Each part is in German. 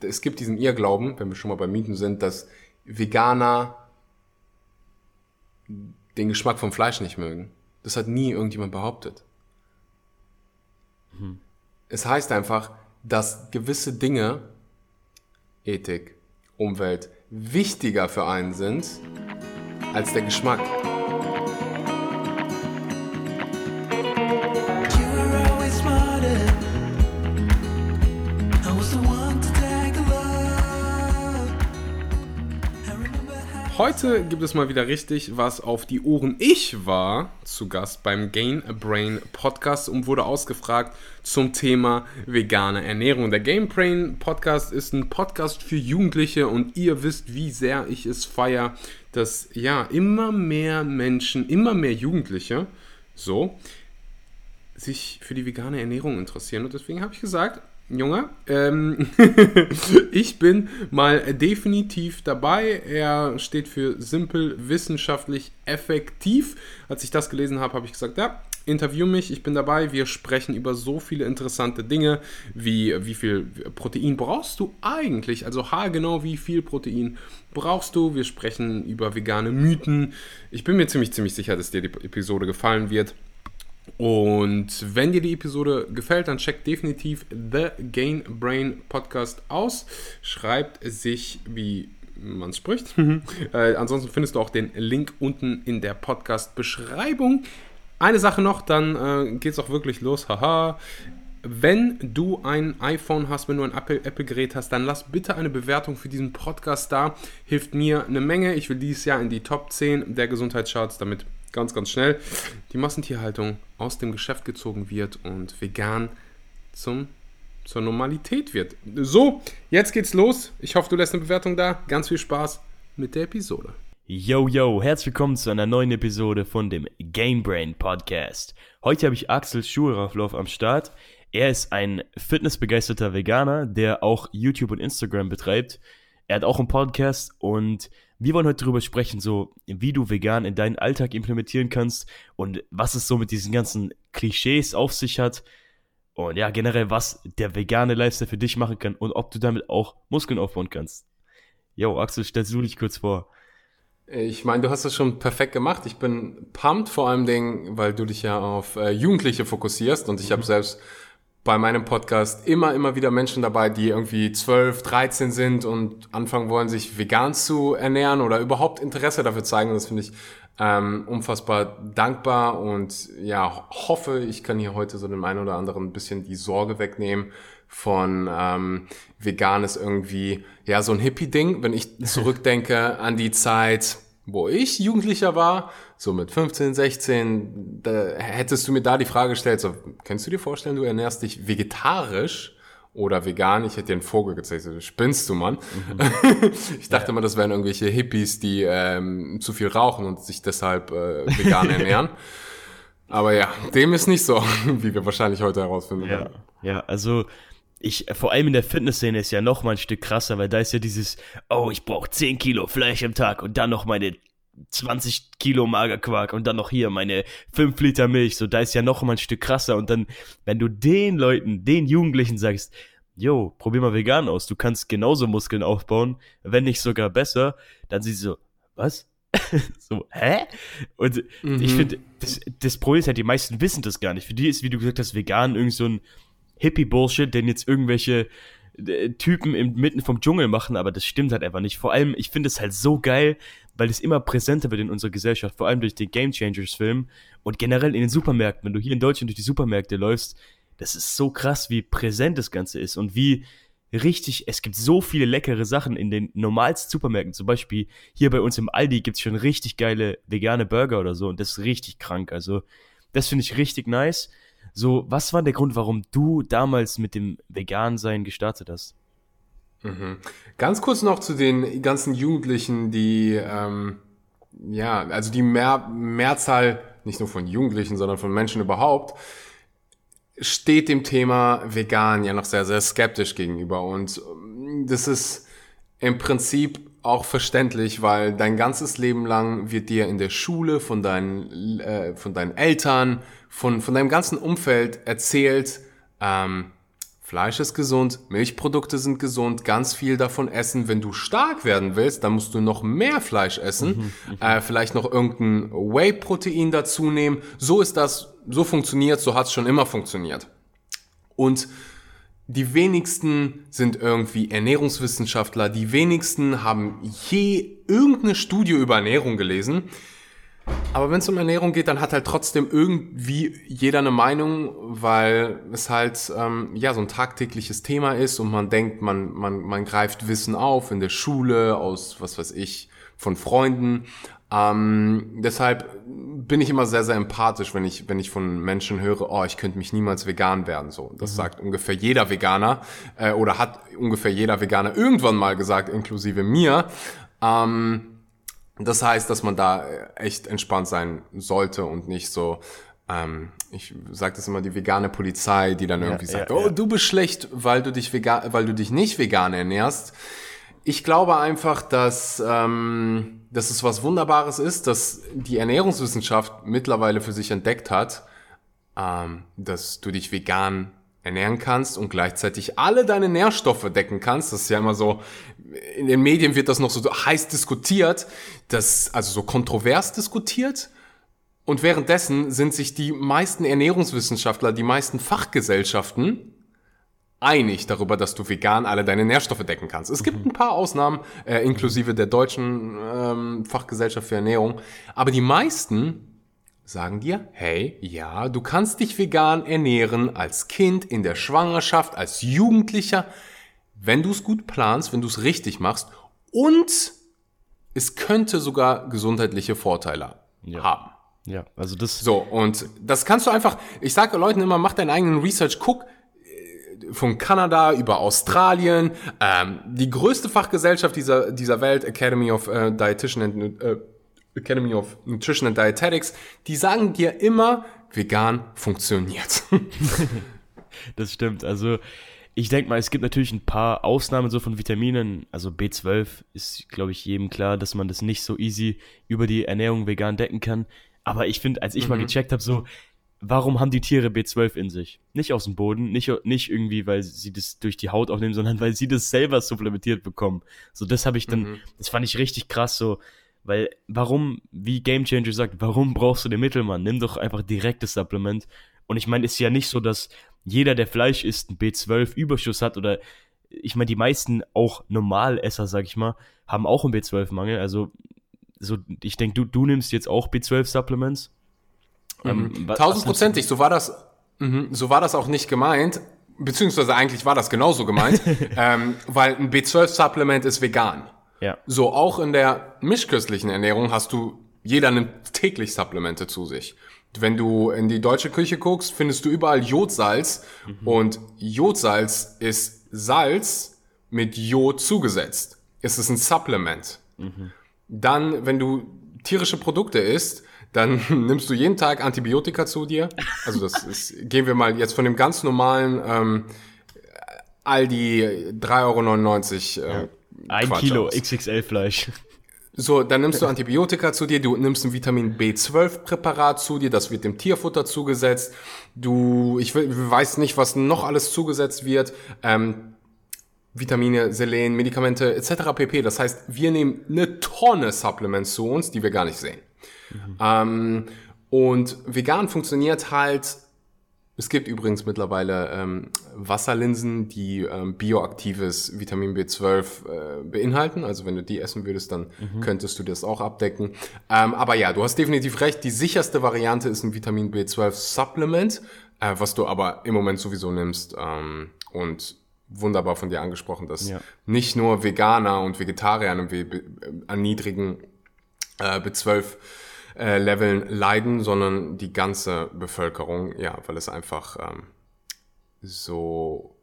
es gibt diesen Irrglauben, wenn wir schon mal bei Mieten sind, dass Veganer den Geschmack vom Fleisch nicht mögen. Das hat nie irgendjemand behauptet. Mhm. Es heißt einfach, dass gewisse Dinge, Ethik, Umwelt, wichtiger für einen sind als der Geschmack. Heute gibt es mal wieder richtig was auf die Ohren. Ich war zu Gast beim Gain Brain Podcast und wurde ausgefragt zum Thema vegane Ernährung. Der Game Brain Podcast ist ein Podcast für Jugendliche und ihr wisst, wie sehr ich es feiere, dass ja immer mehr Menschen, immer mehr Jugendliche so sich für die vegane Ernährung interessieren. Und deswegen habe ich gesagt, Junge, ähm, ich bin mal definitiv dabei. Er steht für simpel, wissenschaftlich, effektiv. Als ich das gelesen habe, habe ich gesagt, ja, interview mich, ich bin dabei. Wir sprechen über so viele interessante Dinge, wie wie viel Protein brauchst du eigentlich? Also haargenau, wie viel Protein brauchst du? Wir sprechen über vegane Mythen. Ich bin mir ziemlich, ziemlich sicher, dass dir die Episode gefallen wird. Und wenn dir die Episode gefällt, dann checkt definitiv The Gain Brain Podcast aus. Schreibt sich wie man spricht. äh, ansonsten findest du auch den Link unten in der Podcast-Beschreibung. Eine Sache noch, dann äh, geht es auch wirklich los. Haha. Wenn du ein iPhone hast, wenn du ein Apple-Gerät hast, dann lass bitte eine Bewertung für diesen Podcast da. Hilft mir eine Menge. Ich will dieses Jahr in die Top 10 der Gesundheitscharts, damit ganz, ganz schnell die Massentierhaltung aus dem Geschäft gezogen wird und vegan zum, zur Normalität wird. So, jetzt geht's los. Ich hoffe, du lässt eine Bewertung da. Ganz viel Spaß mit der Episode. Yo, yo, herzlich willkommen zu einer neuen Episode von dem Gamebrain Podcast. Heute habe ich Axel Schuhraffloff am Start. Er ist ein fitnessbegeisterter Veganer, der auch YouTube und Instagram betreibt. Er hat auch einen Podcast und wir wollen heute darüber sprechen, so wie du vegan in deinen Alltag implementieren kannst und was es so mit diesen ganzen Klischees auf sich hat. Und ja, generell, was der vegane Lifestyle für dich machen kann und ob du damit auch Muskeln aufbauen kannst. Jo, Axel, stellst du dich kurz vor. Ich meine, du hast das schon perfekt gemacht. Ich bin pumped, vor allem Dingen, weil du dich ja auf äh, Jugendliche fokussierst und ich mhm. habe selbst bei meinem Podcast immer, immer wieder Menschen dabei, die irgendwie 12, 13 sind und anfangen wollen, sich vegan zu ernähren oder überhaupt Interesse dafür zeigen. Das finde ich ähm, unfassbar dankbar und ja, hoffe, ich kann hier heute so dem einen oder anderen ein bisschen die Sorge wegnehmen von ähm, vegan ist irgendwie ja so ein Hippie-Ding. Wenn ich zurückdenke an die Zeit, wo ich Jugendlicher war, so mit 15, 16, da hättest du mir da die Frage gestellt, so, kannst du dir vorstellen, du ernährst dich vegetarisch oder vegan? Ich hätte dir einen Vogel gezeigt, so, spinnst du, Mann? Mhm. ich dachte ja. mal, das wären irgendwelche Hippies, die ähm, zu viel rauchen und sich deshalb äh, vegan ernähren. Aber ja, dem ist nicht so, wie wir wahrscheinlich heute herausfinden ja. werden. Ja, also ich, vor allem in der Fitnessszene ist ja noch mal ein Stück krasser, weil da ist ja dieses, oh, ich brauche 10 Kilo Fleisch am Tag und dann noch meine 20 Kilo Magerquark und dann noch hier meine 5 Liter Milch, so da ist ja noch mal ein Stück krasser und dann, wenn du den Leuten, den Jugendlichen sagst, yo, probier mal vegan aus, du kannst genauso Muskeln aufbauen, wenn nicht sogar besser, dann sie so, was? so, hä? Und mhm. ich finde, das, das Problem ist halt, die meisten wissen das gar nicht. Für die ist, wie du gesagt hast, vegan irgend so ein Hippie-Bullshit, den jetzt irgendwelche äh, Typen inmitten vom Dschungel machen, aber das stimmt halt einfach nicht. Vor allem, ich finde es halt so geil, weil es immer präsenter wird in unserer Gesellschaft, vor allem durch den Game Changers Film und generell in den Supermärkten, wenn du hier in Deutschland durch die Supermärkte läufst, das ist so krass, wie präsent das Ganze ist und wie richtig, es gibt so viele leckere Sachen in den normalsten Supermärkten. Zum Beispiel hier bei uns im Aldi gibt es schon richtig geile vegane Burger oder so und das ist richtig krank. Also, das finde ich richtig nice. So, was war der Grund, warum du damals mit dem Vegan-Sein gestartet hast? Mhm. Ganz kurz noch zu den ganzen Jugendlichen, die, ähm, ja, also die Mehr Mehrzahl, nicht nur von Jugendlichen, sondern von Menschen überhaupt, steht dem Thema vegan ja noch sehr, sehr skeptisch gegenüber. Und ähm, das ist im Prinzip auch verständlich, weil dein ganzes Leben lang wird dir in der Schule von deinen, äh, von deinen Eltern, von, von deinem ganzen Umfeld erzählt, ähm, Fleisch ist gesund, Milchprodukte sind gesund, ganz viel davon essen. Wenn du stark werden willst, dann musst du noch mehr Fleisch essen, mhm, äh, vielleicht noch irgendein Whey-Protein dazu nehmen. So ist das, so funktioniert, so hat es schon immer funktioniert. Und die wenigsten sind irgendwie Ernährungswissenschaftler, die wenigsten haben je irgendeine Studie über Ernährung gelesen. Aber wenn es um Ernährung geht, dann hat halt trotzdem irgendwie jeder eine Meinung, weil es halt ähm, ja so ein tagtägliches Thema ist und man denkt, man, man, man greift Wissen auf in der Schule, aus was weiß ich, von Freunden. Ähm, deshalb bin ich immer sehr, sehr empathisch, wenn ich, wenn ich von Menschen höre, oh, ich könnte mich niemals vegan werden. So, das mhm. sagt ungefähr jeder Veganer äh, oder hat ungefähr jeder Veganer irgendwann mal gesagt, inklusive mir. Ähm, das heißt, dass man da echt entspannt sein sollte und nicht so, ähm, ich sage das immer, die vegane Polizei, die dann irgendwie ja, sagt, ja, oh, ja. du bist schlecht, weil du dich vegan, weil du dich nicht vegan ernährst. Ich glaube einfach, dass, ähm, dass es was Wunderbares ist, dass die Ernährungswissenschaft mittlerweile für sich entdeckt hat, ähm, dass du dich vegan ernähren kannst und gleichzeitig alle deine Nährstoffe decken kannst. Das ist ja immer so, in den Medien wird das noch so heiß diskutiert, das, also so kontrovers diskutiert. Und währenddessen sind sich die meisten Ernährungswissenschaftler, die meisten Fachgesellschaften einig darüber, dass du vegan alle deine Nährstoffe decken kannst. Es gibt mhm. ein paar Ausnahmen, äh, inklusive der deutschen ähm, Fachgesellschaft für Ernährung, aber die meisten sagen dir, hey, ja, du kannst dich vegan ernähren als Kind, in der Schwangerschaft, als Jugendlicher, wenn du es gut planst, wenn du es richtig machst und es könnte sogar gesundheitliche Vorteile ja. haben. Ja, also das. So, und das kannst du einfach, ich sage Leuten immer, mach deinen eigenen Research, guck, von Kanada über Australien, ähm, die größte Fachgesellschaft dieser, dieser Welt, Academy of äh, Dietitian and äh, Academy of Nutrition and Dietetics, die sagen dir immer, vegan funktioniert. das stimmt. Also ich denke mal, es gibt natürlich ein paar Ausnahmen so von Vitaminen. Also B12 ist, glaube ich, jedem klar, dass man das nicht so easy über die Ernährung vegan decken kann. Aber ich finde, als ich mhm. mal gecheckt habe, so, warum haben die Tiere B12 in sich? Nicht aus dem Boden, nicht, nicht irgendwie, weil sie das durch die Haut aufnehmen, sondern weil sie das selber supplementiert bekommen. So, das habe ich dann, mhm. das fand ich richtig krass, so, weil warum, wie Game Changer sagt, warum brauchst du den Mittelmann? Nimm doch einfach direktes Supplement. Und ich meine, ist ja nicht so, dass jeder, der Fleisch isst, einen B12-Überschuss hat oder ich meine, die meisten auch Normalesser, sag ich mal, haben auch einen B12-Mangel. Also, so, ich denke, du, du nimmst jetzt auch B12-Supplements. Mhm. Ähm, Tausendprozentig, so war das, mh, so war das auch nicht gemeint. Beziehungsweise eigentlich war das genauso gemeint, ähm, weil ein B12-Supplement ist vegan. Ja. So, auch in der mischköstlichen Ernährung hast du, jeder nimmt täglich Supplemente zu sich. Wenn du in die deutsche Küche guckst, findest du überall Jodsalz mhm. und Jodsalz ist Salz mit Jod zugesetzt. Es ist ein Supplement. Mhm. Dann, wenn du tierische Produkte isst, dann nimmst du jeden Tag Antibiotika zu dir. Also das ist, gehen wir mal jetzt von dem ganz normalen ähm, Aldi 3,99 Euro äh, ja. Ein Quatsch Kilo XXL-Fleisch. So, dann nimmst du Antibiotika zu dir, du nimmst ein Vitamin B12-Präparat zu dir, das wird dem Tierfutter zugesetzt. Du, ich weiß nicht, was noch alles zugesetzt wird. Ähm, Vitamine, Selen, Medikamente etc. pp. Das heißt, wir nehmen eine Tonne Supplements zu uns, die wir gar nicht sehen. Mhm. Ähm, und vegan funktioniert halt es gibt übrigens mittlerweile ähm, Wasserlinsen, die ähm, bioaktives Vitamin B12 äh, beinhalten. Also wenn du die essen würdest, dann mhm. könntest du das auch abdecken. Ähm, aber ja, du hast definitiv recht. Die sicherste Variante ist ein Vitamin B12 Supplement, äh, was du aber im Moment sowieso nimmst. Ähm, und wunderbar von dir angesprochen, dass ja. nicht nur Veganer und Vegetarier an, an niedrigen äh, B12 äh, Leveln leiden, sondern die ganze Bevölkerung, ja, weil es einfach ähm, so,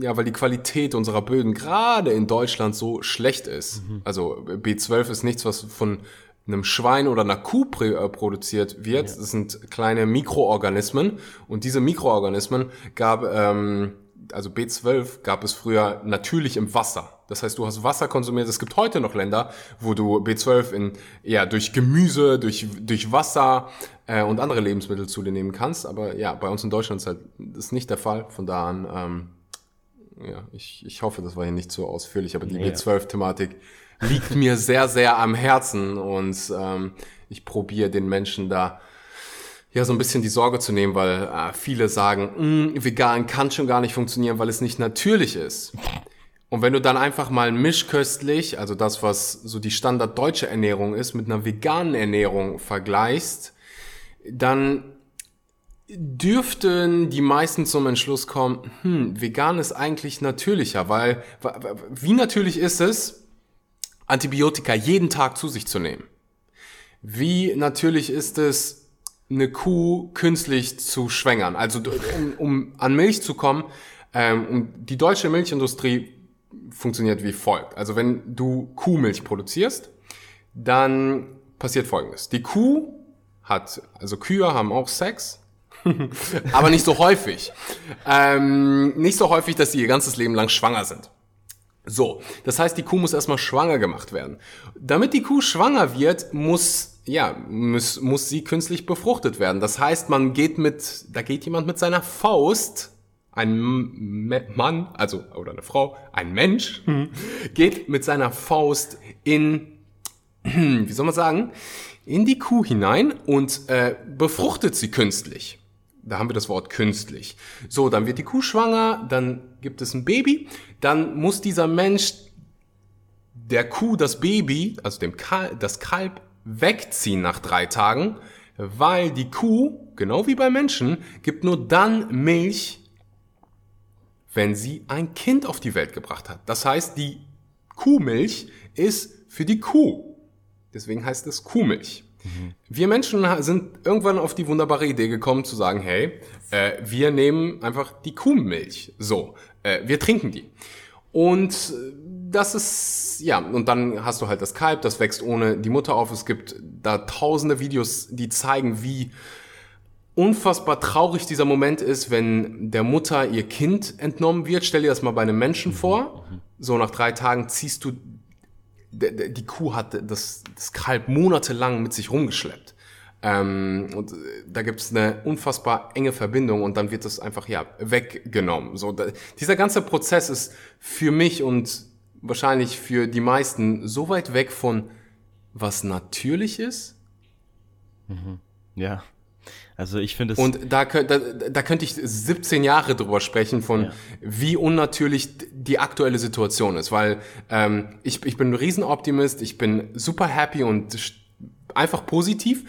ja, weil die Qualität unserer Böden gerade in Deutschland so schlecht ist. Mhm. Also B12 ist nichts, was von einem Schwein oder einer Kuh äh, produziert wird. Ja. Das sind kleine Mikroorganismen und diese Mikroorganismen gab, ähm, also B12 gab es früher natürlich im Wasser. Das heißt, du hast Wasser konsumiert. Es gibt heute noch Länder, wo du B12 in, ja, durch Gemüse, durch, durch Wasser äh, und andere Lebensmittel zu dir nehmen kannst. Aber ja, bei uns in Deutschland ist halt das ist nicht der Fall. Von da an, ähm, ja, ich, ich hoffe, das war hier nicht so ausführlich, aber die nee, B12-Thematik liegt mir sehr, sehr am Herzen und ähm, ich probiere den Menschen da ja so ein bisschen die Sorge zu nehmen, weil äh, viele sagen, mm, vegan kann schon gar nicht funktionieren, weil es nicht natürlich ist. Und wenn du dann einfach mal mischköstlich, also das, was so die Standard deutsche Ernährung ist, mit einer veganen Ernährung vergleichst, dann dürften die meisten zum Entschluss kommen, hm, vegan ist eigentlich natürlicher, weil wie natürlich ist es, Antibiotika jeden Tag zu sich zu nehmen? Wie natürlich ist es, eine Kuh künstlich zu schwängern. Also um, um an Milch zu kommen, ähm, um, die deutsche Milchindustrie funktioniert wie folgt. Also wenn du Kuhmilch produzierst, dann passiert folgendes. Die Kuh hat, also Kühe haben auch Sex, aber nicht so häufig. Ähm, nicht so häufig, dass sie ihr ganzes Leben lang schwanger sind. So, das heißt, die Kuh muss erstmal schwanger gemacht werden. Damit die Kuh schwanger wird, muss ja, muss, muss sie künstlich befruchtet werden. Das heißt, man geht mit, da geht jemand mit seiner Faust, ein Mann, also, oder eine Frau, ein Mensch, mhm. geht mit seiner Faust in, wie soll man sagen, in die Kuh hinein und äh, befruchtet sie künstlich. Da haben wir das Wort künstlich. So, dann wird die Kuh schwanger, dann gibt es ein Baby, dann muss dieser Mensch der Kuh das Baby, also dem Kal das Kalb wegziehen nach drei Tagen, weil die Kuh, genau wie bei Menschen, gibt nur dann Milch, wenn sie ein Kind auf die Welt gebracht hat. Das heißt, die Kuhmilch ist für die Kuh. Deswegen heißt es Kuhmilch. Mhm. Wir Menschen sind irgendwann auf die wunderbare Idee gekommen zu sagen, hey, äh, wir nehmen einfach die Kuhmilch. So, äh, wir trinken die. Und äh, das ist, ja, und dann hast du halt das Kalb, das wächst ohne die Mutter auf. Es gibt da tausende Videos, die zeigen, wie unfassbar traurig dieser Moment ist, wenn der Mutter ihr Kind entnommen wird. Stell dir das mal bei einem Menschen mhm. vor. So nach drei Tagen ziehst du, die Kuh hat das, das Kalb monatelang mit sich rumgeschleppt. Ähm, und äh, da gibt es eine unfassbar enge Verbindung und dann wird das einfach ja weggenommen. So, da, dieser ganze Prozess ist für mich und wahrscheinlich für die meisten so weit weg von was natürlich ist. Mhm. Ja. Also ich finde es. Und da, da, da könnte ich 17 Jahre drüber sprechen, von ja. wie unnatürlich die aktuelle Situation ist. Weil ähm, ich, ich bin ein Riesenoptimist, ich bin super happy und einfach positiv,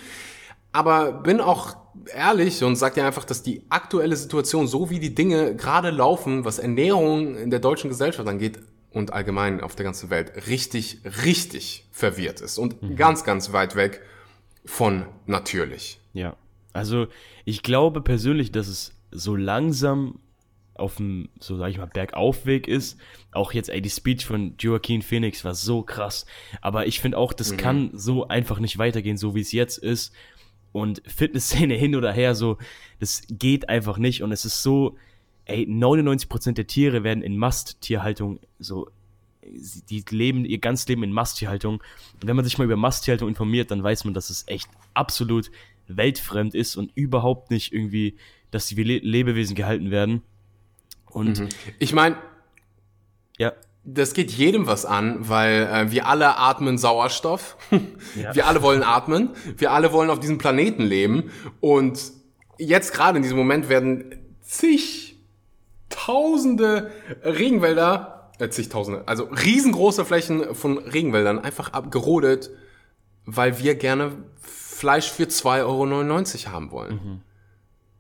aber bin auch ehrlich und sag dir einfach, dass die aktuelle Situation, so wie die Dinge gerade laufen, was Ernährung in der deutschen Gesellschaft angeht, und allgemein auf der ganzen Welt richtig, richtig verwirrt ist und mhm. ganz, ganz weit weg von natürlich. Ja, also ich glaube persönlich, dass es so langsam auf dem, so sag ich mal, Bergaufweg ist. Auch jetzt, ey, die Speech von Joaquin Phoenix war so krass. Aber ich finde auch, das mhm. kann so einfach nicht weitergehen, so wie es jetzt ist. Und Fitnessszene hin oder her, so, das geht einfach nicht. Und es ist so, ey, 99% der Tiere werden in Masttierhaltung so, die leben ihr ganzes Leben in Masttierhaltung. Und wenn man sich mal über Masttierhaltung informiert, dann weiß man, dass es echt absolut weltfremd ist und überhaupt nicht irgendwie, dass die Lebewesen gehalten werden. Und mhm. ich meine, ja. Das geht jedem was an, weil äh, wir alle atmen Sauerstoff. ja. Wir alle wollen atmen. Wir alle wollen auf diesem Planeten leben. Und jetzt gerade in diesem Moment werden zig tausende Regenwälder, äh, zigtausende, also riesengroße Flächen von Regenwäldern einfach abgerodet, weil wir gerne Fleisch für 2,99 Euro haben wollen. Mhm.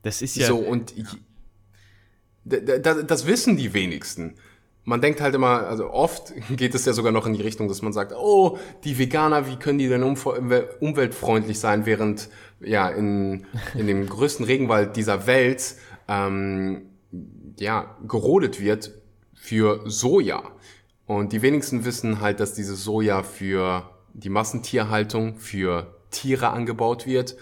Das ist ja. So, und ja. das wissen die wenigsten. Man denkt halt immer, also oft geht es ja sogar noch in die Richtung, dass man sagt, oh, die Veganer, wie können die denn umweltfreundlich sein, während ja in, in dem größten Regenwald dieser Welt ähm, ja, gerodet wird für Soja. Und die wenigsten wissen halt, dass dieses Soja für die Massentierhaltung, für Tiere angebaut wird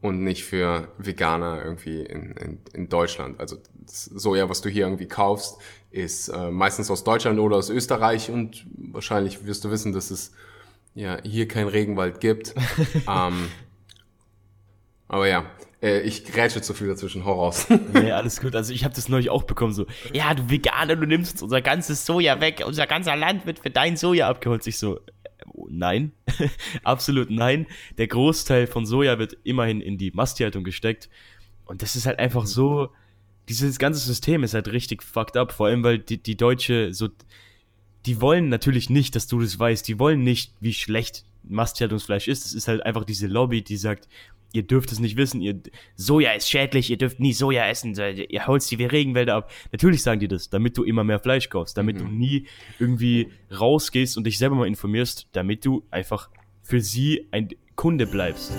und nicht für Veganer irgendwie in, in, in Deutschland. Also das Soja, was du hier irgendwie kaufst, ist äh, meistens aus Deutschland oder aus Österreich und wahrscheinlich wirst du wissen, dass es ja hier keinen Regenwald gibt. ähm, aber ja, äh, ich grätsche zu viel dazwischen, hau raus. nee, alles gut. Also ich habe das neulich auch bekommen, so, ja, du Veganer, du nimmst uns unser ganzes Soja weg, unser ganzer Land wird für dein Soja abgeholt. Ich so, nein, absolut nein. Der Großteil von Soja wird immerhin in die Masttierhaltung gesteckt. Und das ist halt einfach so, dieses ganze System ist halt richtig fucked up, vor allem weil die, die Deutsche so, die wollen natürlich nicht, dass du das weißt, die wollen nicht, wie schlecht Masttierhaltungsfleisch ist. Es ist halt einfach diese Lobby, die sagt, ihr dürft es nicht wissen, ihr Soja ist schädlich, ihr dürft nie Soja essen, ihr holst die Regenwälder ab. Natürlich sagen die das, damit du immer mehr Fleisch kaufst, damit mhm. du nie irgendwie rausgehst und dich selber mal informierst, damit du einfach für sie ein Kunde bleibst.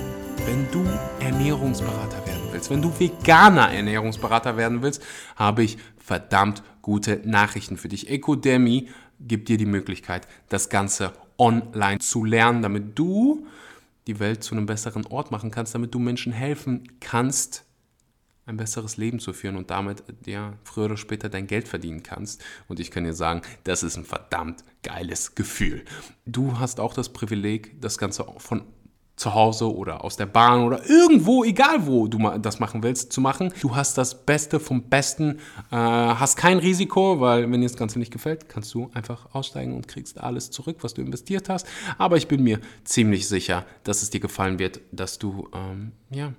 Wenn du Ernährungsberater werden willst, wenn du veganer Ernährungsberater werden willst, habe ich verdammt gute Nachrichten für dich. Ecodemy gibt dir die Möglichkeit, das Ganze online zu lernen, damit du die Welt zu einem besseren Ort machen kannst, damit du Menschen helfen kannst, ein besseres Leben zu führen und damit ja früher oder später dein Geld verdienen kannst. Und ich kann dir sagen, das ist ein verdammt geiles Gefühl. Du hast auch das Privileg, das Ganze von zu Hause oder aus der Bahn oder irgendwo, egal wo du das machen willst, zu machen. Du hast das Beste vom Besten, äh, hast kein Risiko, weil wenn dir das Ganze nicht gefällt, kannst du einfach aussteigen und kriegst alles zurück, was du investiert hast. Aber ich bin mir ziemlich sicher, dass es dir gefallen wird, dass du, ähm, ja,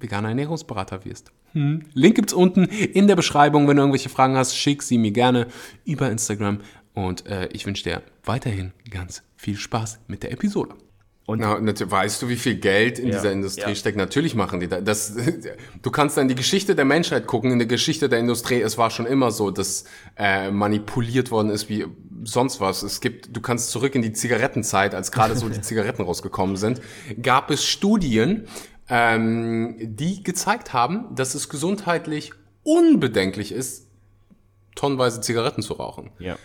veganer Ernährungsberater wirst. Hm. Link gibt's unten in der Beschreibung. Wenn du irgendwelche Fragen hast, schick sie mir gerne über Instagram. Und äh, ich wünsche dir weiterhin ganz viel Spaß mit der Episode. Und Na, weißt du, wie viel Geld in ja, dieser Industrie ja. steckt? Natürlich machen die das. Du kannst dann die Geschichte der Menschheit gucken. In der Geschichte der Industrie, es war schon immer so, dass äh, manipuliert worden ist wie sonst was. Es gibt, du kannst zurück in die Zigarettenzeit, als gerade so die Zigaretten rausgekommen sind, gab es Studien, ähm, die gezeigt haben, dass es gesundheitlich unbedenklich ist, tonnenweise Zigaretten zu rauchen. Ja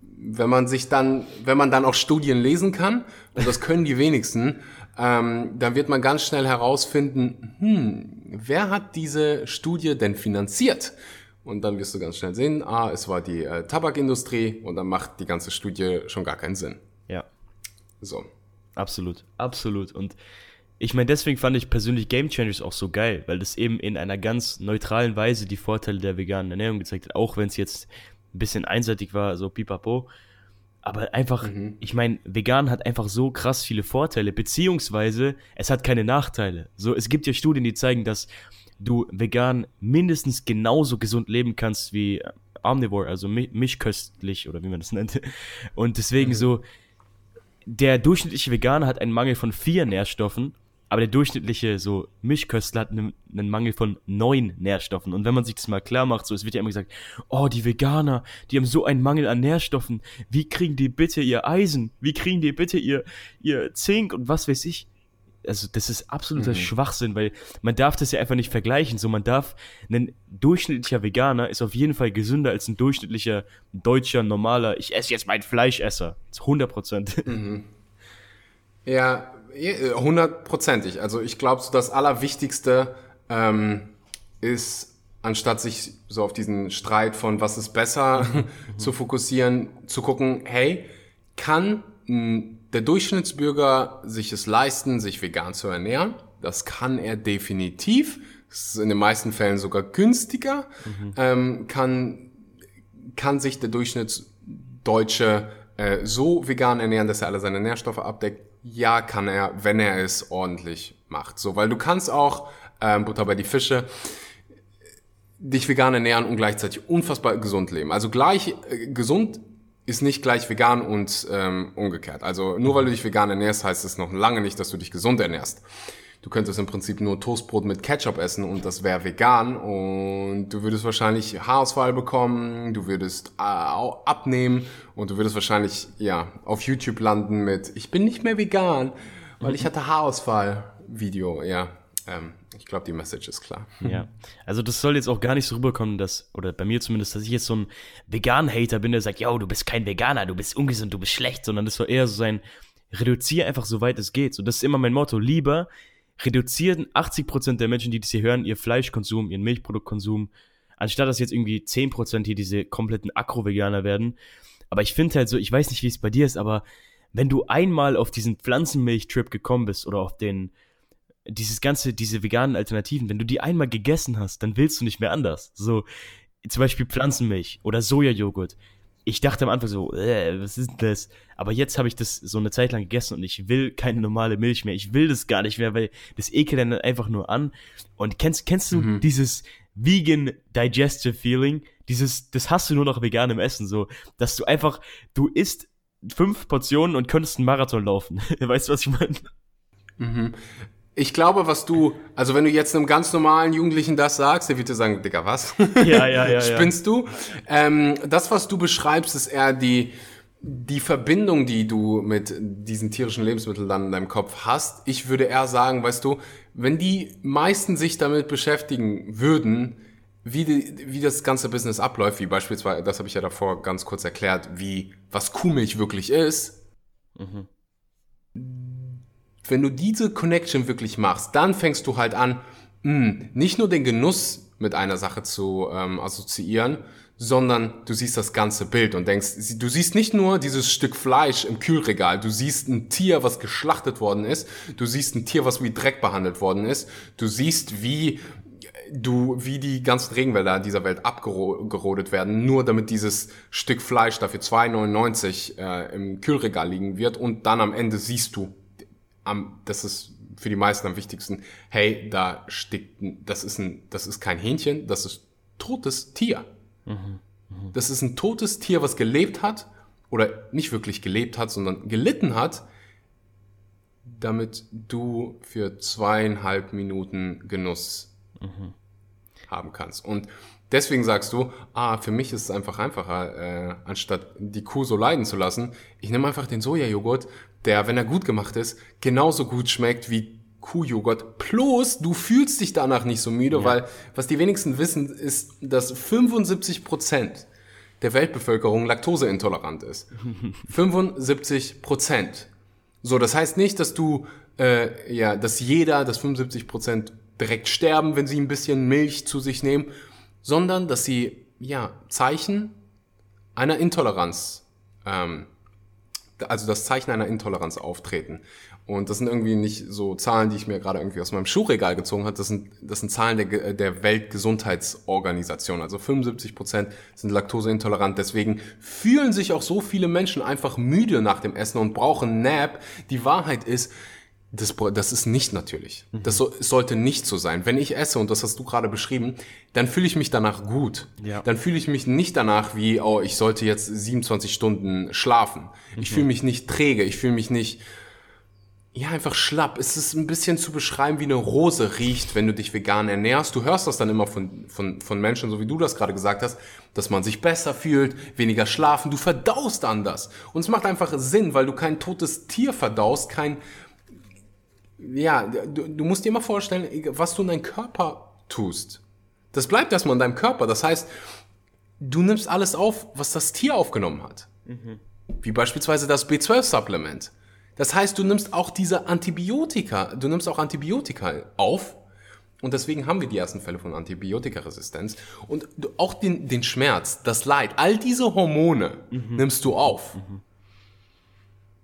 wenn man sich dann, wenn man dann auch Studien lesen kann, und das können die wenigsten, ähm, dann wird man ganz schnell herausfinden, hm, wer hat diese Studie denn finanziert? Und dann wirst du ganz schnell sehen, ah, es war die äh, Tabakindustrie und dann macht die ganze Studie schon gar keinen Sinn. Ja. So. Absolut, absolut. Und ich meine, deswegen fand ich persönlich Game Changers auch so geil, weil das eben in einer ganz neutralen Weise die Vorteile der veganen Ernährung gezeigt hat, auch wenn es jetzt ein bisschen einseitig war, so pipapo. Aber einfach, mhm. ich meine, vegan hat einfach so krass viele Vorteile, beziehungsweise es hat keine Nachteile. So, es gibt ja Studien, die zeigen, dass du vegan mindestens genauso gesund leben kannst wie Omnivore, also mischköstlich oder wie man das nennt. Und deswegen mhm. so, der durchschnittliche Veganer hat einen Mangel von vier Nährstoffen aber der durchschnittliche so Mischköstler hat einen, einen, Mangel von neun Nährstoffen. Und wenn man sich das mal klar macht, so es wird ja immer gesagt, oh, die Veganer, die haben so einen Mangel an Nährstoffen. Wie kriegen die bitte ihr Eisen? Wie kriegen die bitte ihr, ihr Zink und was weiß ich? Also das ist absoluter mhm. Schwachsinn, weil man darf das ja einfach nicht vergleichen. So man darf, ein durchschnittlicher Veganer ist auf jeden Fall gesünder als ein durchschnittlicher deutscher normaler. Ich esse jetzt mein Fleischesser. 100 Prozent. Mhm. Ja, Hundertprozentig. Also ich glaube, so das Allerwichtigste ähm, ist, anstatt sich so auf diesen Streit von was ist besser mhm. zu fokussieren, zu gucken, hey, kann hm, der Durchschnittsbürger sich es leisten, sich vegan zu ernähren? Das kann er definitiv. Das ist in den meisten Fällen sogar günstiger. Mhm. Ähm, kann, kann sich der Durchschnittsdeutsche äh, so vegan ernähren, dass er alle seine Nährstoffe abdeckt? Ja, kann er, wenn er es ordentlich macht. So, weil du kannst auch, ähm, Butter bei die Fische, dich vegan ernähren und gleichzeitig unfassbar gesund leben. Also gleich äh, gesund ist nicht gleich vegan und ähm, umgekehrt. Also nur weil du dich vegan ernährst, heißt es noch lange nicht, dass du dich gesund ernährst. Du könntest im Prinzip nur Toastbrot mit Ketchup essen und das wäre vegan und du würdest wahrscheinlich Haarausfall bekommen, du würdest äh, abnehmen und du würdest wahrscheinlich ja auf YouTube landen mit Ich bin nicht mehr vegan, weil ich hatte Haarausfall. Video, ja. Ähm, ich glaube, die Message ist klar. Ja, also das soll jetzt auch gar nicht so rüberkommen, dass, oder bei mir zumindest, dass ich jetzt so ein Vegan-Hater bin, der sagt, yo, du bist kein Veganer, du bist ungesund, du bist schlecht, sondern das soll eher so sein, reduziere einfach so weit es geht. So, das ist immer mein Motto. Lieber reduzieren 80% der Menschen, die das hier hören, ihr Fleischkonsum, ihren Milchproduktkonsum, anstatt dass jetzt irgendwie 10% hier diese kompletten Akro-Veganer werden. Aber ich finde halt so, ich weiß nicht, wie es bei dir ist, aber wenn du einmal auf diesen Pflanzenmilch-Trip gekommen bist oder auf den, dieses ganze, diese veganen Alternativen, wenn du die einmal gegessen hast, dann willst du nicht mehr anders. So, zum Beispiel Pflanzenmilch oder Sojajoghurt. Ich dachte am Anfang so, äh, was ist denn das? Aber jetzt habe ich das so eine Zeit lang gegessen und ich will keine normale Milch mehr. Ich will das gar nicht mehr, weil das ekelt dann einfach nur an. Und kennst, kennst du mhm. dieses Vegan Digestive Feeling? Dieses, das hast du nur noch vegan im Essen, so, dass du einfach, du isst fünf Portionen und könntest einen Marathon laufen. weißt du, was ich meine? Mhm. Ich glaube, was du, also wenn du jetzt einem ganz normalen Jugendlichen das sagst, der wird dir sagen, Digga, was? Ja, ja, ja. Spinnst ja. du? Ähm, das, was du beschreibst, ist eher die, die Verbindung, die du mit diesen tierischen Lebensmitteln dann in deinem Kopf hast. Ich würde eher sagen, weißt du, wenn die meisten sich damit beschäftigen würden, wie, die, wie das ganze Business abläuft, wie beispielsweise, das habe ich ja davor ganz kurz erklärt, wie was Kuhmilch wirklich ist. Mhm wenn du diese Connection wirklich machst, dann fängst du halt an, mh, hm, nicht nur den Genuss mit einer Sache zu ähm, assoziieren, sondern du siehst das ganze Bild und denkst, du siehst nicht nur dieses Stück Fleisch im Kühlregal, du siehst ein Tier, was geschlachtet worden ist, du siehst ein Tier, was wie Dreck behandelt worden ist, du siehst, wie du, wie die ganzen Regenwälder dieser Welt abgerodet werden, nur damit dieses Stück Fleisch dafür 2,99 äh, im Kühlregal liegen wird und dann am Ende siehst du am, das ist für die meisten am wichtigsten, hey, da steckt, das ist ein, das ist kein Hähnchen, das ist totes Tier. Mhm. Mhm. Das ist ein totes Tier, was gelebt hat oder nicht wirklich gelebt hat, sondern gelitten hat, damit du für zweieinhalb Minuten Genuss mhm. haben kannst. Und deswegen sagst du, ah, für mich ist es einfach einfacher, äh, anstatt die Kuh so leiden zu lassen, ich nehme einfach den Sojajoghurt, der, wenn er gut gemacht ist, genauso gut schmeckt wie Kuhjoghurt. Plus, du fühlst dich danach nicht so müde, ja. weil was die wenigsten wissen, ist, dass 75 Prozent der Weltbevölkerung laktoseintolerant ist. 75 Prozent. So, das heißt nicht, dass du, äh, ja, dass jeder, dass 75 Prozent direkt sterben, wenn sie ein bisschen Milch zu sich nehmen, sondern dass sie, ja, Zeichen einer Intoleranz ähm, also das Zeichen einer Intoleranz auftreten. Und das sind irgendwie nicht so Zahlen, die ich mir gerade irgendwie aus meinem Schuhregal gezogen habe. Das sind, das sind Zahlen der, der Weltgesundheitsorganisation. Also 75 Prozent sind laktoseintolerant. Deswegen fühlen sich auch so viele Menschen einfach müde nach dem Essen und brauchen Nap. Die Wahrheit ist, das, das ist nicht natürlich. Mhm. Das so, sollte nicht so sein. Wenn ich esse, und das hast du gerade beschrieben, dann fühle ich mich danach gut. Ja. Dann fühle ich mich nicht danach wie, oh, ich sollte jetzt 27 Stunden schlafen. Mhm. Ich fühle mich nicht träge, ich fühle mich nicht, ja, einfach schlapp. Es ist ein bisschen zu beschreiben, wie eine Rose riecht, wenn du dich vegan ernährst. Du hörst das dann immer von, von, von Menschen, so wie du das gerade gesagt hast, dass man sich besser fühlt, weniger schlafen, du verdaust anders. Und es macht einfach Sinn, weil du kein totes Tier verdaust, kein ja, du, du musst dir mal vorstellen, was du in deinem Körper tust. Das bleibt erstmal in deinem Körper. Das heißt, du nimmst alles auf, was das Tier aufgenommen hat. Mhm. Wie beispielsweise das B12-Supplement. Das heißt, du nimmst auch diese Antibiotika, du nimmst auch Antibiotika auf. Und deswegen haben wir die ersten Fälle von Antibiotikaresistenz. Und auch den, den Schmerz, das Leid, all diese Hormone mhm. nimmst du auf. Mhm.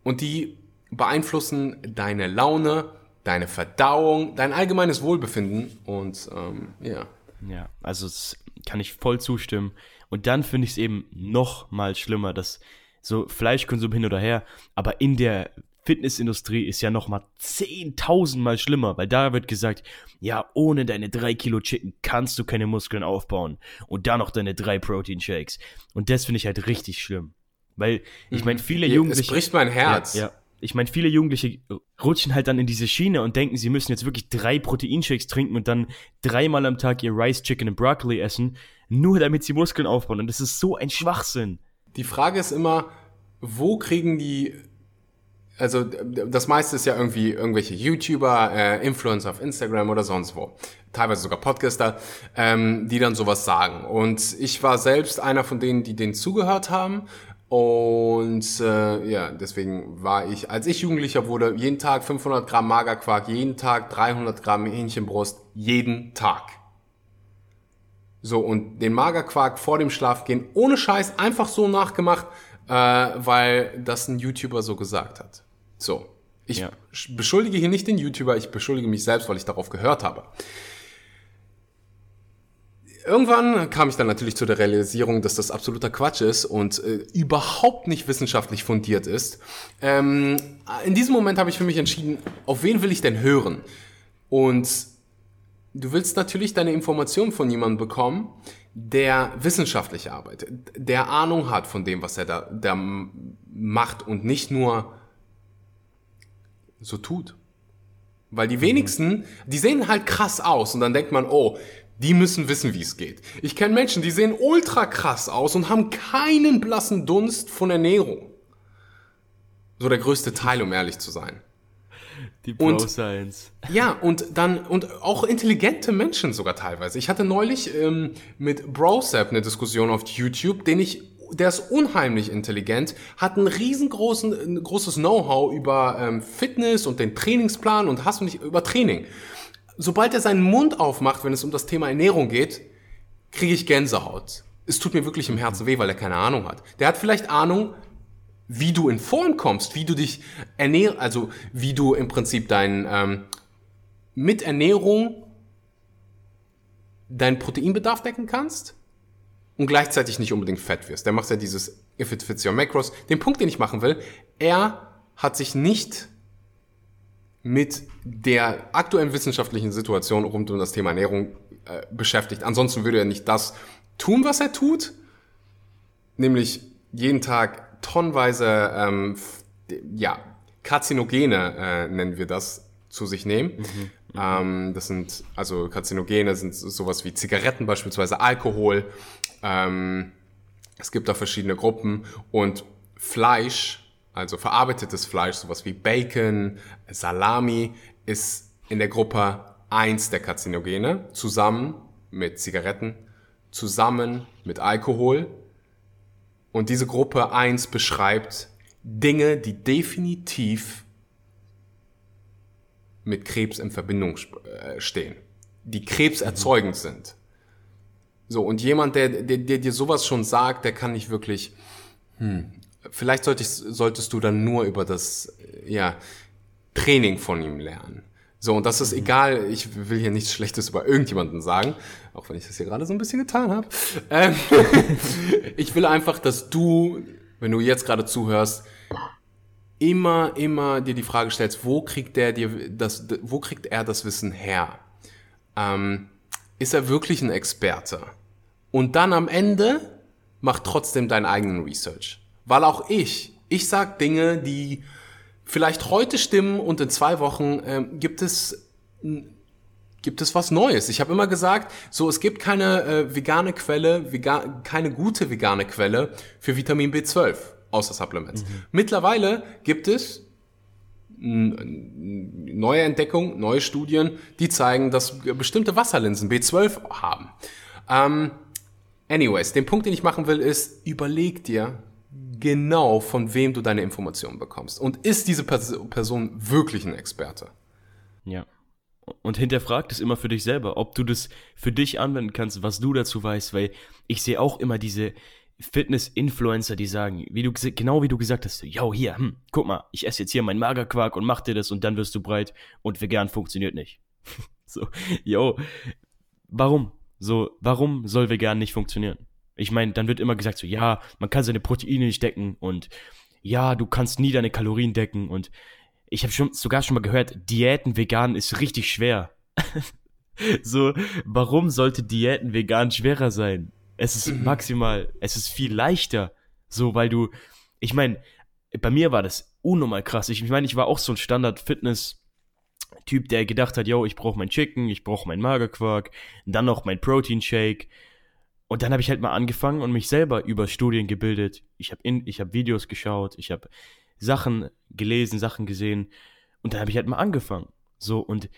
Und die beeinflussen deine Laune, deine Verdauung, dein allgemeines Wohlbefinden und ähm, ja. Ja, also das kann ich voll zustimmen. Und dann finde ich es eben noch mal schlimmer, dass so Fleischkonsum hin oder her, aber in der Fitnessindustrie ist ja noch mal 10.000 Mal schlimmer, weil da wird gesagt, ja, ohne deine drei Kilo Chicken kannst du keine Muskeln aufbauen und dann noch deine drei Protein Shakes. Und das finde ich halt richtig schlimm. Weil, ich meine, viele Jugendliche... Es bricht mein Herz. Ja, ja ich meine, viele Jugendliche rutschen halt dann in diese Schiene und denken, sie müssen jetzt wirklich drei Proteinshakes trinken und dann dreimal am Tag ihr Rice, Chicken und Broccoli essen, nur damit sie Muskeln aufbauen. Und das ist so ein Schwachsinn. Die Frage ist immer, wo kriegen die also das meiste ist ja irgendwie irgendwelche YouTuber, äh, Influencer auf Instagram oder sonst wo, teilweise sogar Podcaster, ähm, die dann sowas sagen. Und ich war selbst einer von denen, die denen zugehört haben Und äh, ja, deswegen war ich, als ich Jugendlicher wurde, jeden Tag 500 Gramm Magerquark, jeden Tag 300 Gramm Hähnchenbrust, jeden Tag. So, und den Magerquark vor dem Schlafgehen ohne Scheiß einfach so nachgemacht, äh, weil das ein YouTuber so gesagt hat. So. Ich ja. beschuldige hier nicht den YouTuber, ich beschuldige mich selbst, weil ich darauf gehört habe. Irgendwann kam ich dann natürlich zu der Realisierung, dass das absoluter Quatsch ist und äh, überhaupt nicht wissenschaftlich fundiert ist. Ähm, in diesem Moment habe ich für mich entschieden, auf wen will ich denn hören? Und du willst natürlich deine Informationen von jemandem bekommen, der wissenschaftlich arbeitet, der Ahnung hat von dem, was er da, da macht und nicht nur so tut. Weil die wenigsten, die sehen halt krass aus und dann denkt man, oh, die müssen wissen, wie es geht. Ich kenne Menschen, die sehen ultra krass aus und haben keinen blassen Dunst von Ernährung. So der größte Teil, um ehrlich zu sein. Die Pro Science. Ja, und dann, und auch intelligente Menschen sogar teilweise. Ich hatte neulich ähm, mit Brosap eine Diskussion auf YouTube, den ich, der ist unheimlich intelligent, hat ein riesengroßen, ein großes Know-how über ähm, Fitness und den Trainingsplan und hast du nicht, über Training sobald er seinen Mund aufmacht, wenn es um das Thema Ernährung geht, kriege ich Gänsehaut. Es tut mir wirklich im Herzen weh, weil er keine Ahnung hat. Der hat vielleicht Ahnung, wie du in Form kommst, wie du dich ernährst, also wie du im Prinzip dein ähm, mit Ernährung deinen Proteinbedarf decken kannst und gleichzeitig nicht unbedingt fett wirst. Der macht ja dieses If it fits your macros. Den Punkt, den ich machen will, er hat sich nicht mit der aktuellen wissenschaftlichen Situation rund um das Thema Ernährung äh, beschäftigt. Ansonsten würde er nicht das tun, was er tut, nämlich jeden Tag tonnenweise, ähm, ja, Karzinogene äh, nennen wir das, zu sich nehmen. Mhm, mhm, ähm, das sind, also Karzinogene sind sowas wie Zigaretten beispielsweise, Alkohol. Ähm, es gibt da verschiedene Gruppen und Fleisch also verarbeitetes Fleisch, sowas wie Bacon, Salami, ist in der Gruppe 1 der Karzinogene, zusammen mit Zigaretten, zusammen mit Alkohol. Und diese Gruppe 1 beschreibt Dinge, die definitiv mit Krebs in Verbindung äh, stehen, die krebserzeugend sind. So, und jemand, der, der, der dir sowas schon sagt, der kann nicht wirklich, hm, vielleicht solltest, solltest du dann nur über das ja, Training von ihm lernen. So, und das ist mhm. egal, ich will hier nichts Schlechtes über irgendjemanden sagen, auch wenn ich das hier gerade so ein bisschen getan habe. Ähm, ich will einfach, dass du, wenn du jetzt gerade zuhörst, immer, immer dir die Frage stellst, wo kriegt der dir das, wo kriegt er das Wissen her? Ähm, ist er wirklich ein Experte? Und dann am Ende mach trotzdem deinen eigenen Research. Weil auch ich, ich sag Dinge, die vielleicht heute stimmen und in zwei Wochen äh, gibt es gibt es was Neues. Ich habe immer gesagt, so es gibt keine äh, vegane Quelle, vegan, keine gute vegane Quelle für Vitamin B12 außer Supplements. Mhm. Mittlerweile gibt es neue Entdeckungen, neue Studien, die zeigen, dass bestimmte Wasserlinsen B12 haben. Ähm, anyways, den Punkt, den ich machen will, ist, überleg dir, genau, von wem du deine Informationen bekommst. Und ist diese Person wirklich ein Experte? Ja. Und hinterfragt es immer für dich selber, ob du das für dich anwenden kannst, was du dazu weißt, weil ich sehe auch immer diese Fitness-Influencer, die sagen, wie du genau wie du gesagt hast, yo, hier, hm, guck mal, ich esse jetzt hier meinen Magerquark und mach dir das und dann wirst du breit und vegan funktioniert nicht. so, yo, warum? So, warum soll vegan nicht funktionieren? Ich meine, dann wird immer gesagt so, ja, man kann seine Proteine nicht decken und ja, du kannst nie deine Kalorien decken und ich habe schon sogar schon mal gehört, Diäten vegan ist richtig schwer. so, warum sollte Diäten vegan schwerer sein? Es ist mhm. maximal, es ist viel leichter. So, weil du, ich meine, bei mir war das unnormal krass. Ich meine, ich war auch so ein Standard-Fitness-Typ, der gedacht hat, yo, ich brauche mein Chicken, ich brauche mein Magerquark, dann noch mein Protein-Shake und dann habe ich halt mal angefangen und mich selber über Studien gebildet. Ich habe hab Videos geschaut, ich habe Sachen gelesen, Sachen gesehen. Und dann habe ich halt mal angefangen. So, und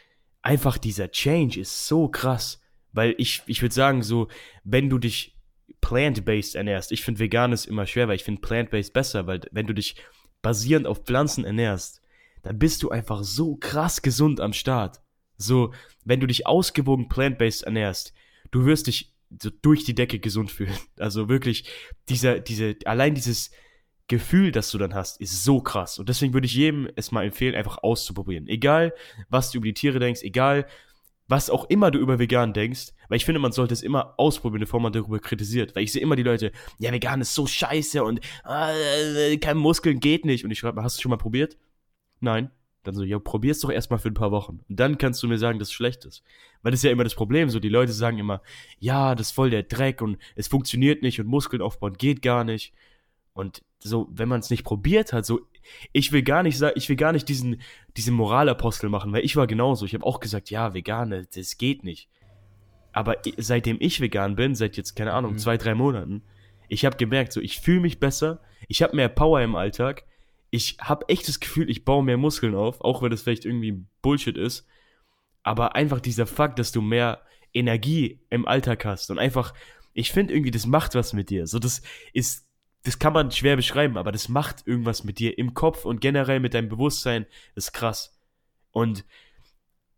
einfach dieser Change ist so krass. Weil ich, ich würde sagen, so, wenn du dich plant-based ernährst, ich finde vegan ist immer schwer, weil ich finde plant-based besser, weil wenn du dich basierend auf Pflanzen ernährst, dann bist du einfach so krass gesund am Start. So, wenn du dich ausgewogen plant-based ernährst, du wirst dich so durch die Decke gesund fühlen. Also wirklich, dieser, diese, allein dieses Gefühl, das du dann hast, ist so krass. Und deswegen würde ich jedem es mal empfehlen, einfach auszuprobieren. Egal, was du über die Tiere denkst, egal, was auch immer du über vegan denkst, weil ich finde, man sollte es immer ausprobieren, bevor man darüber kritisiert. Weil ich sehe immer die Leute, ja, vegan ist so scheiße und äh, kein Muskeln geht nicht. Und ich schreibe, hast du schon mal probiert? Nein. Dann so, ja, probier's doch erstmal für ein paar Wochen. Und dann kannst du mir sagen, dass es schlecht ist. Weil das ist ja immer das Problem. So, die Leute sagen immer, ja, das ist voll der Dreck und es funktioniert nicht und Muskeln aufbauen geht gar nicht. Und so, wenn man es nicht probiert hat, so, ich will gar nicht sagen, ich will gar nicht diesen, diesen Moralapostel machen, weil ich war genauso. Ich habe auch gesagt, ja, vegane, das geht nicht. Aber seitdem ich vegan bin, seit jetzt, keine Ahnung, mhm. zwei, drei Monaten, ich habe gemerkt, so, ich fühle mich besser, ich habe mehr Power im Alltag, ich habe echt das Gefühl, ich baue mehr Muskeln auf, auch wenn das vielleicht irgendwie Bullshit ist. Aber einfach dieser Fakt, dass du mehr Energie im Alltag hast und einfach, ich finde irgendwie, das macht was mit dir. So, das ist, das kann man schwer beschreiben, aber das macht irgendwas mit dir im Kopf und generell mit deinem Bewusstsein. Das ist krass. Und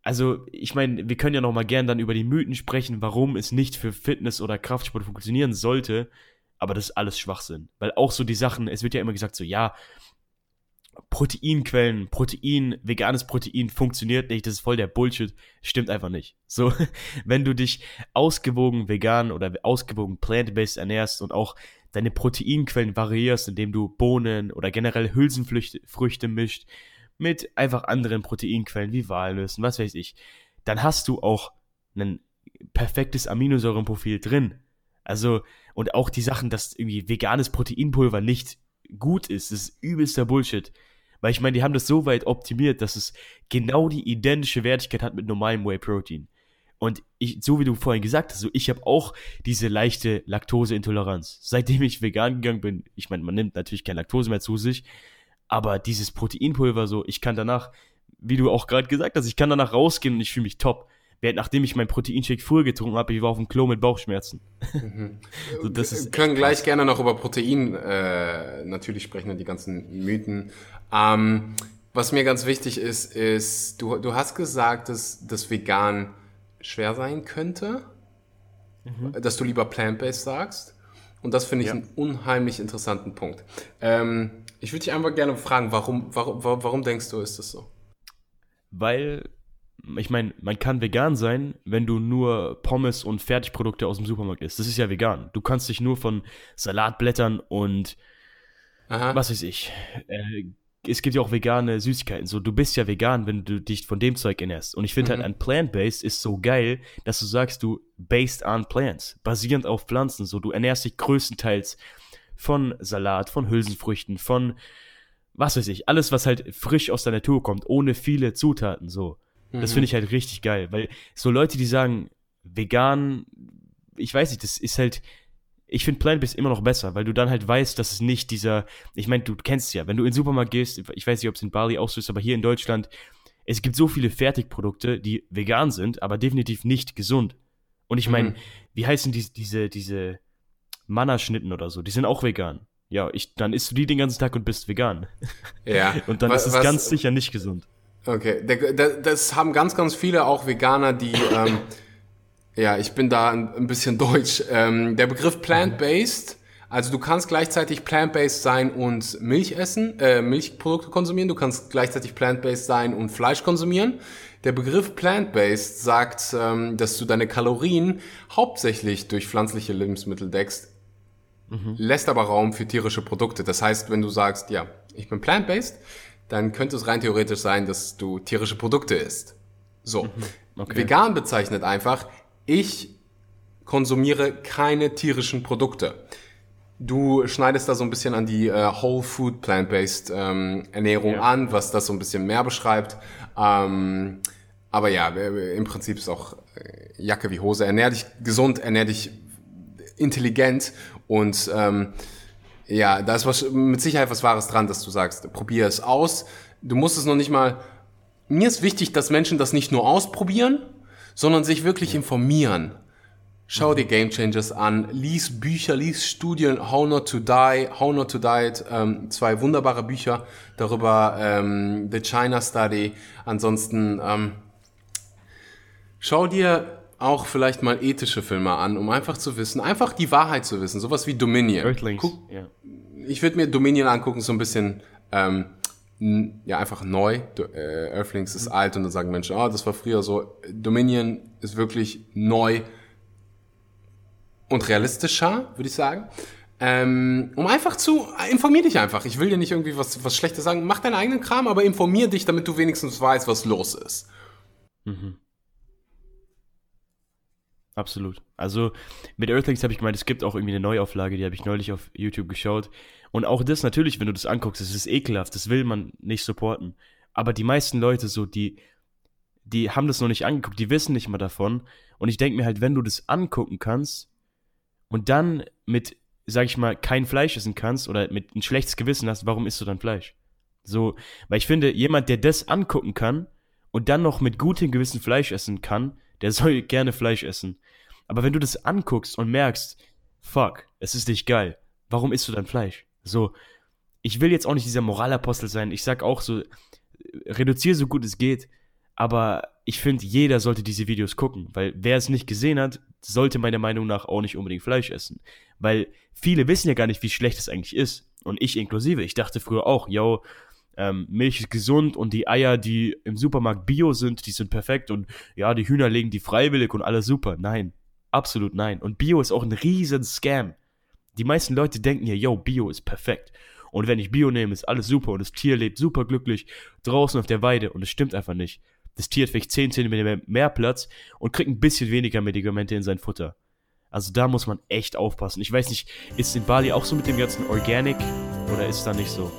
also, ich meine, wir können ja noch mal gern dann über die Mythen sprechen, warum es nicht für Fitness oder Kraftsport funktionieren sollte. Aber das ist alles Schwachsinn. Weil auch so die Sachen, es wird ja immer gesagt, so, ja, Proteinquellen, Protein, veganes Protein funktioniert nicht, das ist voll der Bullshit, stimmt einfach nicht. So, wenn du dich ausgewogen vegan oder ausgewogen plant-based ernährst und auch deine Proteinquellen variierst, indem du Bohnen oder generell Hülsenfrüchte Früchte mischt mit einfach anderen Proteinquellen wie Walnüssen, was weiß ich, dann hast du auch ein perfektes Aminosäurenprofil drin. Also, und auch die Sachen, dass irgendwie veganes Proteinpulver nicht gut ist, das ist übelster Bullshit. Weil ich meine, die haben das so weit optimiert, dass es genau die identische Wertigkeit hat mit normalem Whey Protein. Und ich, so wie du vorhin gesagt hast, so ich habe auch diese leichte Laktoseintoleranz. Seitdem ich vegan gegangen bin, ich meine, man nimmt natürlich kein Laktose mehr zu sich, aber dieses Proteinpulver so, ich kann danach, wie du auch gerade gesagt hast, ich kann danach rausgehen und ich fühle mich top. Während nachdem ich meinen Proteinshake früher getrunken habe, ich war auf dem Klo mit Bauchschmerzen. Mhm. so, das ist Wir können gleich gerne noch über Protein äh, natürlich sprechen und die ganzen Mythen. Ähm, was mir ganz wichtig ist, ist, du, du hast gesagt, dass das vegan schwer sein könnte, mhm. dass du lieber plant-based sagst. Und das finde ich ja. einen unheimlich interessanten Punkt. Ähm, ich würde dich einfach gerne fragen, warum, warum, warum denkst du, ist das so? Weil ich meine, man kann vegan sein, wenn du nur Pommes und Fertigprodukte aus dem Supermarkt isst. Das ist ja vegan. Du kannst dich nur von Salatblättern und Aha. was weiß ich. Äh, es gibt ja auch vegane Süßigkeiten. So, du bist ja vegan, wenn du dich von dem Zeug ernährst. Und ich finde halt, mhm. halt, ein Plant-Based ist so geil, dass du sagst, du based on plants, basierend auf Pflanzen. So, du ernährst dich größtenteils von Salat, von Hülsenfrüchten, von was weiß ich, alles, was halt frisch aus der Natur kommt, ohne viele Zutaten. So. Das finde mhm. ich halt richtig geil, weil so Leute, die sagen, vegan, ich weiß nicht, das ist halt, ich finde Plant-Based immer noch besser, weil du dann halt weißt, dass es nicht dieser, ich meine, du kennst es ja, wenn du in den Supermarkt gehst, ich weiß nicht, ob es in Bali auch so ist, aber hier in Deutschland, es gibt so viele Fertigprodukte, die vegan sind, aber definitiv nicht gesund. Und ich meine, mhm. wie heißen die, diese, diese Mannerschnitten oder so, die sind auch vegan. Ja, ich, dann isst du die den ganzen Tag und bist vegan. Ja. und dann was, ist es ganz sicher nicht gesund. Okay, das haben ganz, ganz viele auch Veganer, die, ähm, ja, ich bin da ein, ein bisschen deutsch. Ähm, der Begriff plant-based, also du kannst gleichzeitig plant-based sein und Milch essen, äh, Milchprodukte konsumieren, du kannst gleichzeitig plant-based sein und Fleisch konsumieren. Der Begriff plant-based sagt, ähm, dass du deine Kalorien hauptsächlich durch pflanzliche Lebensmittel deckst, mhm. lässt aber Raum für tierische Produkte. Das heißt, wenn du sagst, ja, ich bin plant-based, dann könnte es rein theoretisch sein, dass du tierische Produkte isst. So. Mhm. Okay. Vegan bezeichnet einfach, ich konsumiere keine tierischen Produkte. Du schneidest da so ein bisschen an die äh, Whole Food Plant-Based ähm, Ernährung ja. an, was das so ein bisschen mehr beschreibt. Ähm, aber ja, im Prinzip ist auch äh, Jacke wie Hose. Ernähr dich gesund, ernähr dich intelligent und ähm, ja, da ist was, mit Sicherheit was Wahres dran, dass du sagst, probier es aus. Du musst es noch nicht mal. Mir ist wichtig, dass Menschen das nicht nur ausprobieren, sondern sich wirklich informieren. Schau dir Game Changers an, lies Bücher, lies Studien, How Not to Die, How Not to Die, ähm, zwei wunderbare Bücher darüber, ähm, The China Study. Ansonsten ähm, schau dir auch vielleicht mal ethische Filme an, um einfach zu wissen, einfach die Wahrheit zu wissen, sowas wie Dominion. Earthlings, Guck, ja. ich würde mir Dominion angucken, so ein bisschen, ähm, ja, einfach neu. Äh, Earthlings ist alt und dann sagen Menschen, ah, das war früher so. Dominion ist wirklich neu und realistischer, würde ich sagen. Ähm, um einfach zu, informier dich einfach. Ich will dir nicht irgendwie was, was Schlechtes sagen. Mach deinen eigenen Kram, aber informier dich, damit du wenigstens weißt, was los ist. Absolut. Also mit Earthlings habe ich gemeint, es gibt auch irgendwie eine Neuauflage, die habe ich neulich auf YouTube geschaut. Und auch das natürlich, wenn du das anguckst, das ist ekelhaft, das will man nicht supporten. Aber die meisten Leute so, die, die haben das noch nicht angeguckt, die wissen nicht mal davon. Und ich denke mir halt, wenn du das angucken kannst und dann mit, sag ich mal, kein Fleisch essen kannst oder mit ein schlechtes Gewissen hast, warum isst du dann Fleisch? So, weil ich finde, jemand, der das angucken kann und dann noch mit gutem Gewissen Fleisch essen kann, der soll gerne Fleisch essen. Aber wenn du das anguckst und merkst, fuck, es ist nicht geil, warum isst du dann Fleisch? So, ich will jetzt auch nicht dieser Moralapostel sein. Ich sag auch so, reduziere so gut es geht, aber ich finde, jeder sollte diese Videos gucken, weil wer es nicht gesehen hat, sollte meiner Meinung nach auch nicht unbedingt Fleisch essen. Weil viele wissen ja gar nicht, wie schlecht es eigentlich ist. Und ich inklusive. Ich dachte früher auch, yo, ähm, Milch ist gesund und die Eier, die im Supermarkt bio sind, die sind perfekt und ja, die Hühner legen die freiwillig und alles super. Nein, absolut nein. Und Bio ist auch ein riesen Scam. Die meisten Leute denken ja, yo, Bio ist perfekt. Und wenn ich Bio nehme, ist alles super und das Tier lebt super glücklich draußen auf der Weide und es stimmt einfach nicht. Das Tier hat vielleicht 10 cm mehr Platz und kriegt ein bisschen weniger Medikamente in sein Futter. Also da muss man echt aufpassen. Ich weiß nicht, ist in Bali auch so mit dem ganzen Organic oder ist da nicht so?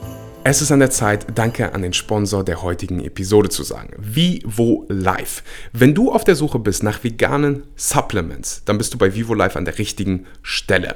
Es ist an der Zeit, Danke an den Sponsor der heutigen Episode zu sagen. Vivo Life. Wenn du auf der Suche bist nach veganen Supplements, dann bist du bei Vivo Life an der richtigen Stelle.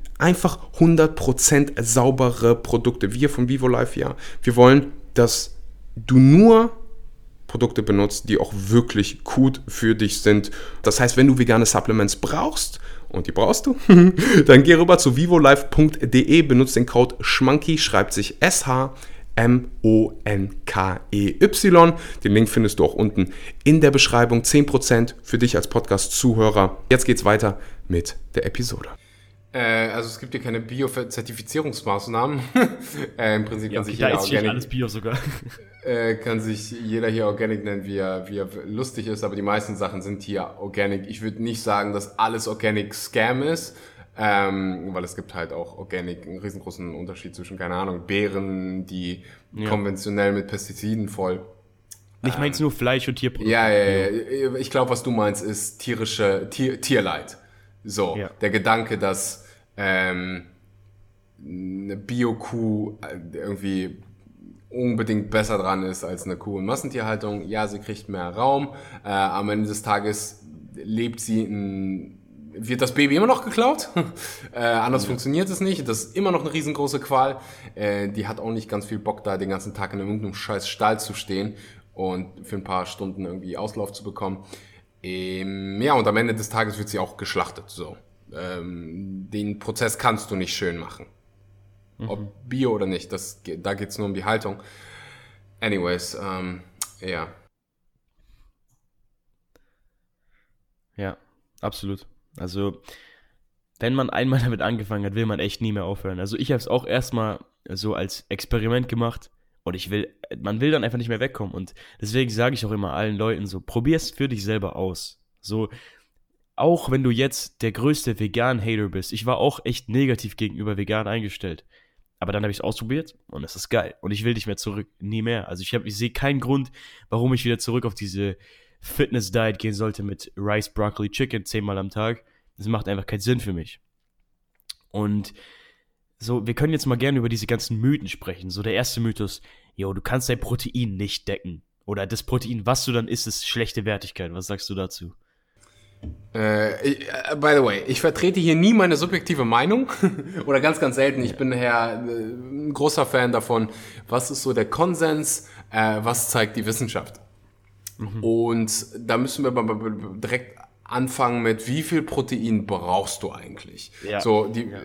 einfach 100% saubere Produkte. Wir von Vivo Life, ja, wir wollen, dass du nur Produkte benutzt, die auch wirklich gut für dich sind. Das heißt, wenn du vegane Supplements brauchst, und die brauchst du, dann geh rüber zu vivolife.de, benutzt den Code SCHMANKY, schreibt sich SH M-O-N-K-E-Y. Den Link findest du auch unten in der Beschreibung. 10% für dich als Podcast-Zuhörer. Jetzt geht's weiter mit der Episode. Äh, also es gibt hier keine Bio-Zertifizierungsmaßnahmen. äh, Im Prinzip kann, sich da jeder ist hier Organic, alles Bio sogar. äh, kann sich jeder hier Organic nennen, wie er, wie er lustig ist, aber die meisten Sachen sind hier Organic. Ich würde nicht sagen, dass alles Organic Scam ist, ähm, weil es gibt halt auch Organic einen riesengroßen Unterschied zwischen, keine Ahnung, Beeren, die konventionell mit Pestiziden voll Ich meine nur Fleisch und Tierprodukte. ja, ja, ja. Ich glaube, was du meinst, ist tierische Tier, Tierleid. So, Ja. der Gedanke, dass ähm, eine Bio-Kuh äh, irgendwie unbedingt besser dran ist als eine Kuh in Massentierhaltung. Ja, sie kriegt mehr Raum. Äh, am Ende des Tages lebt sie in wird das Baby immer noch geklaut? äh, anders funktioniert es nicht. Das ist immer noch eine riesengroße Qual. Äh, die hat auch nicht ganz viel Bock, da den ganzen Tag in irgendeinem scheiß Stall zu stehen und für ein paar Stunden irgendwie Auslauf zu bekommen. Ähm, ja, und am Ende des Tages wird sie auch geschlachtet. So. Ähm, den Prozess kannst du nicht schön machen. Ob Bio oder nicht, das, da geht's nur um die Haltung. Anyways, ähm, ja. Ja, absolut. Also, wenn man einmal damit angefangen hat, will man echt nie mehr aufhören. Also, ich habe es auch erstmal so als Experiment gemacht und ich will, man will dann einfach nicht mehr wegkommen. Und deswegen sage ich auch immer allen Leuten so, probier's für dich selber aus. So, auch wenn du jetzt der größte Vegan-Hater bist, ich war auch echt negativ gegenüber vegan eingestellt. Aber dann habe ich es ausprobiert und es ist geil. Und ich will nicht mehr zurück, nie mehr. Also ich, ich sehe keinen Grund, warum ich wieder zurück auf diese Fitness-Diet gehen sollte mit Rice, Broccoli, Chicken zehnmal am Tag. Das macht einfach keinen Sinn für mich. Und so, wir können jetzt mal gerne über diese ganzen Mythen sprechen. So der erste Mythos, jo, du kannst dein Protein nicht decken. Oder das Protein, was du dann isst, ist schlechte Wertigkeit. Was sagst du dazu? Äh, ich, äh, by the way, ich vertrete hier nie meine subjektive Meinung oder ganz, ganz selten. Ich bin daher äh, ein großer Fan davon, was ist so der Konsens, äh, was zeigt die Wissenschaft. Mhm. Und da müssen wir direkt anfangen mit, wie viel Protein brauchst du eigentlich? Ja. So, die, ja.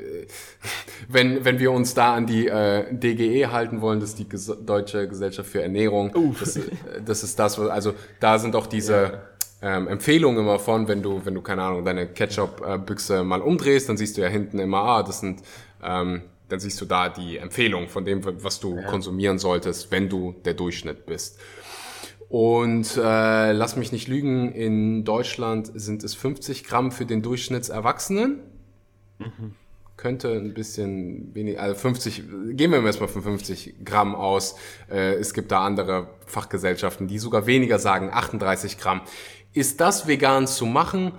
wenn, wenn wir uns da an die äh, DGE halten wollen, das ist die Ges Deutsche Gesellschaft für Ernährung, das, das, ist das, also da sind auch diese ja. ähm, Empfehlungen immer von, wenn du, wenn du, keine Ahnung, deine Ketchup-Büchse mal umdrehst, dann siehst du ja hinten immer, ah, das sind, ähm, dann siehst du da die Empfehlung von dem, was du konsumieren solltest, wenn du der Durchschnitt bist. Und äh, lass mich nicht lügen, in Deutschland sind es 50 Gramm für den Durchschnittserwachsenen. Mhm. Könnte ein bisschen weniger, also 50, gehen wir erstmal von 50 Gramm aus. Äh, es gibt da andere Fachgesellschaften, die sogar weniger sagen, 38 Gramm. Ist das vegan zu machen?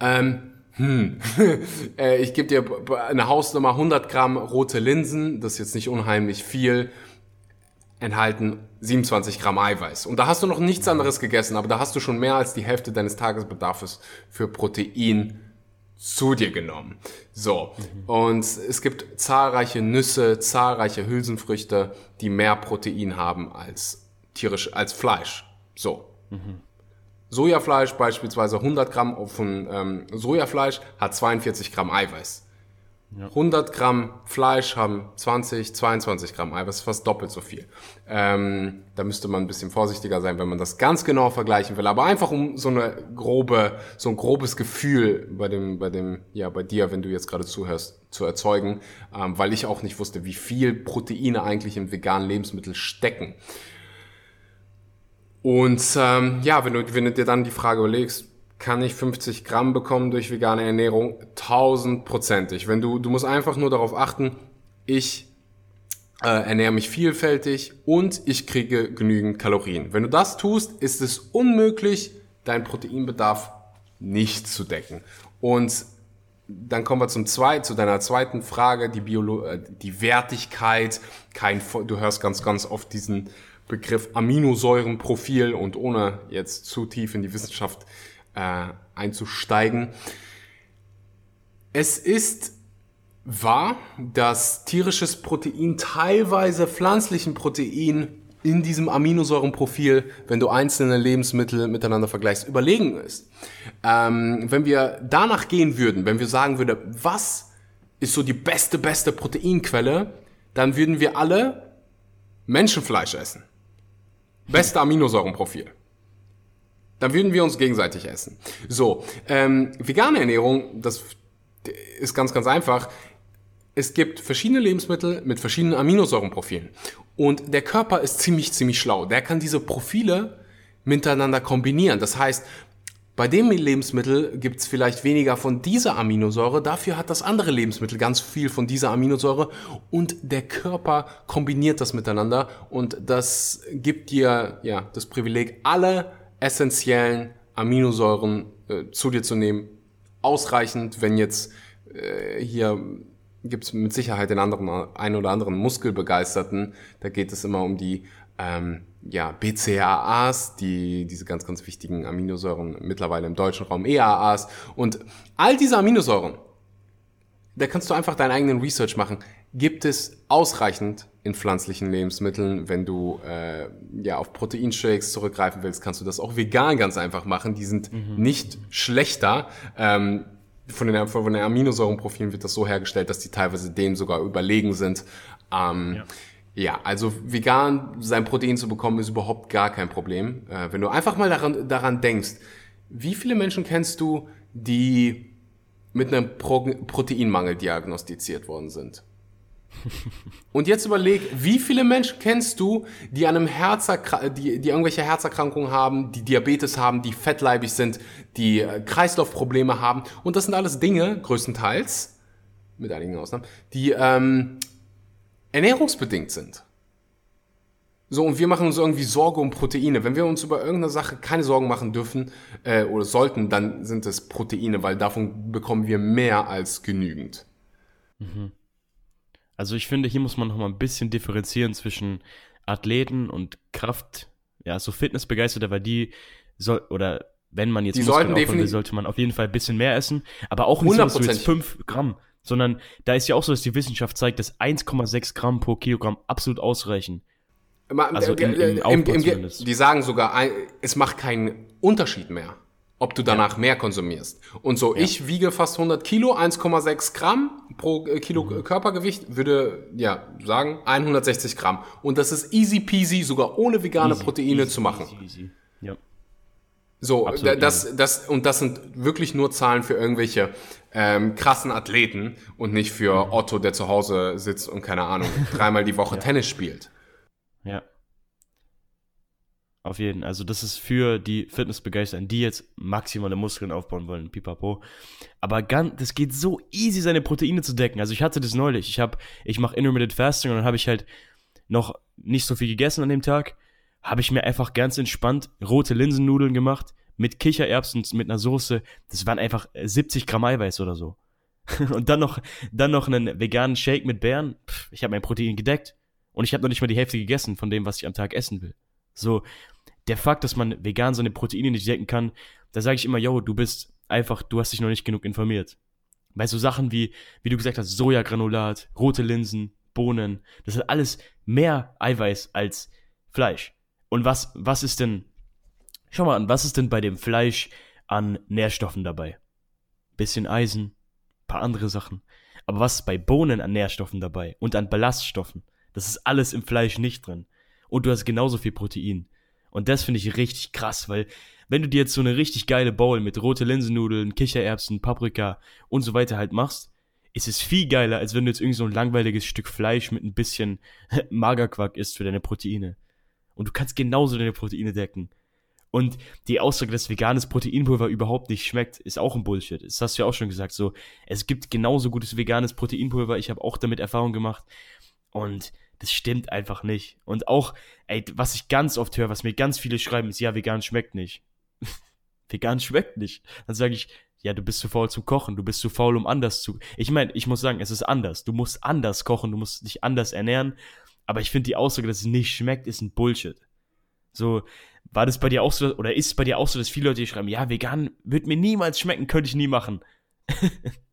Ähm, hm. äh, ich gebe dir eine Hausnummer 100 Gramm rote Linsen, das ist jetzt nicht unheimlich viel enthalten 27 Gramm Eiweiß. Und da hast du noch nichts anderes gegessen, aber da hast du schon mehr als die Hälfte deines Tagesbedarfs für Protein zu dir genommen. So. Mhm. Und es gibt zahlreiche Nüsse, zahlreiche Hülsenfrüchte, die mehr Protein haben als tierisch, als Fleisch. So. Mhm. Sojafleisch beispielsweise 100 Gramm von ähm, Sojafleisch hat 42 Gramm Eiweiß. Ja. 100 Gramm Fleisch haben 20, 22 Gramm Eiweiß, fast doppelt so viel. Ähm, da müsste man ein bisschen vorsichtiger sein, wenn man das ganz genau vergleichen will. Aber einfach um so eine grobe, so ein grobes Gefühl bei dem, bei dem, ja, bei dir, wenn du jetzt gerade zuhörst, zu erzeugen, ähm, weil ich auch nicht wusste, wie viel Proteine eigentlich im veganen Lebensmittel stecken. Und ähm, ja, wenn du, wenn du dir dann die Frage überlegst, kann ich 50 Gramm bekommen durch vegane Ernährung? Tausendprozentig. Wenn du, du musst einfach nur darauf achten, ich äh, ernähre mich vielfältig und ich kriege genügend Kalorien. Wenn du das tust, ist es unmöglich, deinen Proteinbedarf nicht zu decken. Und dann kommen wir zum zweiten, zu deiner zweiten Frage, die Biolo äh, die Wertigkeit. Kein, du hörst ganz, ganz oft diesen Begriff Aminosäurenprofil und ohne jetzt zu tief in die Wissenschaft äh, einzusteigen. Es ist wahr, dass tierisches Protein teilweise pflanzlichen Protein in diesem Aminosäurenprofil, wenn du einzelne Lebensmittel miteinander vergleichst, überlegen ist. Ähm, wenn wir danach gehen würden, wenn wir sagen würden, was ist so die beste, beste Proteinquelle, dann würden wir alle Menschenfleisch essen. Beste Aminosäurenprofil dann würden wir uns gegenseitig essen. So, ähm, vegane Ernährung, das ist ganz, ganz einfach. Es gibt verschiedene Lebensmittel mit verschiedenen Aminosäurenprofilen. Und der Körper ist ziemlich, ziemlich schlau. Der kann diese Profile miteinander kombinieren. Das heißt, bei dem Lebensmittel gibt es vielleicht weniger von dieser Aminosäure, dafür hat das andere Lebensmittel ganz viel von dieser Aminosäure und der Körper kombiniert das miteinander und das gibt dir ja das Privileg, alle essentiellen Aminosäuren äh, zu dir zu nehmen. Ausreichend, wenn jetzt äh, hier gibt es mit Sicherheit den anderen, einen oder anderen Muskelbegeisterten, da geht es immer um die ähm, ja, BCAAs, die, diese ganz, ganz wichtigen Aminosäuren, mittlerweile im deutschen Raum EAAs. Und all diese Aminosäuren, da kannst du einfach deinen eigenen Research machen. Gibt es ausreichend in pflanzlichen Lebensmitteln. Wenn du äh, ja auf Proteinshakes zurückgreifen willst, kannst du das auch vegan ganz einfach machen. Die sind mhm. nicht schlechter. Ähm, von den, von den Aminosäurenprofilen wird das so hergestellt, dass die teilweise dem sogar überlegen sind. Ähm, ja. Ja, also vegan sein Protein zu bekommen ist überhaupt gar kein Problem. Äh, wenn du einfach mal daran, daran denkst, wie viele Menschen kennst du, die mit einem Pro Proteinmangel diagnostiziert worden sind? Und jetzt überleg, wie viele Menschen kennst du, die an einem Herzerkrank die, die irgendwelche Herzerkrankungen haben, die Diabetes haben, die fettleibig sind, die äh, Kreislaufprobleme haben. Und das sind alles Dinge, größtenteils, mit einigen Ausnahmen, die ähm, ernährungsbedingt sind. So, und wir machen uns irgendwie Sorge um Proteine. Wenn wir uns über irgendeine Sache keine Sorgen machen dürfen äh, oder sollten, dann sind es Proteine, weil davon bekommen wir mehr als genügend. Mhm. Also ich finde, hier muss man noch mal ein bisschen differenzieren zwischen Athleten und Kraft, ja, so Fitnessbegeisterter, weil die soll, oder wenn man jetzt Die Muskeln aufbauen will, sollte man auf jeden Fall ein bisschen mehr essen. Aber auch nicht so, dass du jetzt 5 Gramm, sondern da ist ja auch so, dass die Wissenschaft zeigt, dass 1,6 Gramm pro Kilogramm absolut ausreichen. Also im- im im, im, die sagen sogar, es macht keinen Unterschied mehr, ob du danach mehr konsumierst. Und so, ich wiege fast 100 Kilo, 1,6 Gramm pro äh, Kilo Mhm. Körpergewicht, würde ja sagen 160 Gramm. Und das ist easy peasy, sogar ohne vegane Easy, Proteine easy, zu machen. Easy. Ja. So, Absolut da- das, das, und das sind wirklich nur Zahlen für irgendwelche ähm, krassen Athleten und nicht für Otto, der zu Hause sitzt und keine Ahnung, dreimal die Woche Tennis spielt. Ja. Auf jeden. Also das ist für die Fitnessbegeisterten, die jetzt maximale Muskeln aufbauen wollen, pipapo. Aber ganz, das geht so easy, seine Proteine zu decken. Also ich hatte das neulich. Ich ich mache Intermittent Fasting und dann habe ich halt noch nicht so viel gegessen an dem Tag. Habe ich mir einfach ganz entspannt rote Linsennudeln gemacht mit Kichererbsen, mit einer Soße. Das waren einfach 70 Gramm Eiweiß oder so. Und dann noch, dann noch einen veganen Shake mit Beeren. Ich habe mein Protein gedeckt. Und ich habe noch nicht mal die Hälfte gegessen von dem, was ich am Tag essen will. So, der Fakt, dass man vegan seine Proteine nicht decken kann, da sage ich immer, yo, du bist einfach, du hast dich noch nicht genug informiert. Bei so Sachen wie, wie du gesagt hast, Sojagranulat, rote Linsen, Bohnen, das hat alles mehr Eiweiß als Fleisch. Und was, was ist denn, schau mal an, was ist denn bei dem Fleisch an Nährstoffen dabei? Bisschen Eisen, paar andere Sachen. Aber was ist bei Bohnen an Nährstoffen dabei und an Ballaststoffen? Das ist alles im Fleisch nicht drin. Und du hast genauso viel Protein. Und das finde ich richtig krass, weil wenn du dir jetzt so eine richtig geile Bowl mit rote Linsennudeln, Kichererbsen, Paprika und so weiter halt machst, ist es viel geiler, als wenn du jetzt irgend so ein langweiliges Stück Fleisch mit ein bisschen Magerquark isst für deine Proteine. Und du kannst genauso deine Proteine decken. Und die Aussage, dass veganes Proteinpulver überhaupt nicht schmeckt, ist auch ein Bullshit. Das hast du ja auch schon gesagt. So, es gibt genauso gutes veganes Proteinpulver. Ich habe auch damit Erfahrung gemacht. Und das stimmt einfach nicht. Und auch, ey, was ich ganz oft höre, was mir ganz viele schreiben, ist, ja, vegan schmeckt nicht. vegan schmeckt nicht. Dann sage ich, ja, du bist zu faul zum Kochen, du bist zu faul, um anders zu. Ich meine, ich muss sagen, es ist anders. Du musst anders kochen, du musst dich anders ernähren. Aber ich finde die Aussage, dass es nicht schmeckt, ist ein Bullshit. So, war das bei dir auch so, oder ist es bei dir auch so, dass viele Leute schreiben, ja, vegan wird mir niemals schmecken, könnte ich nie machen.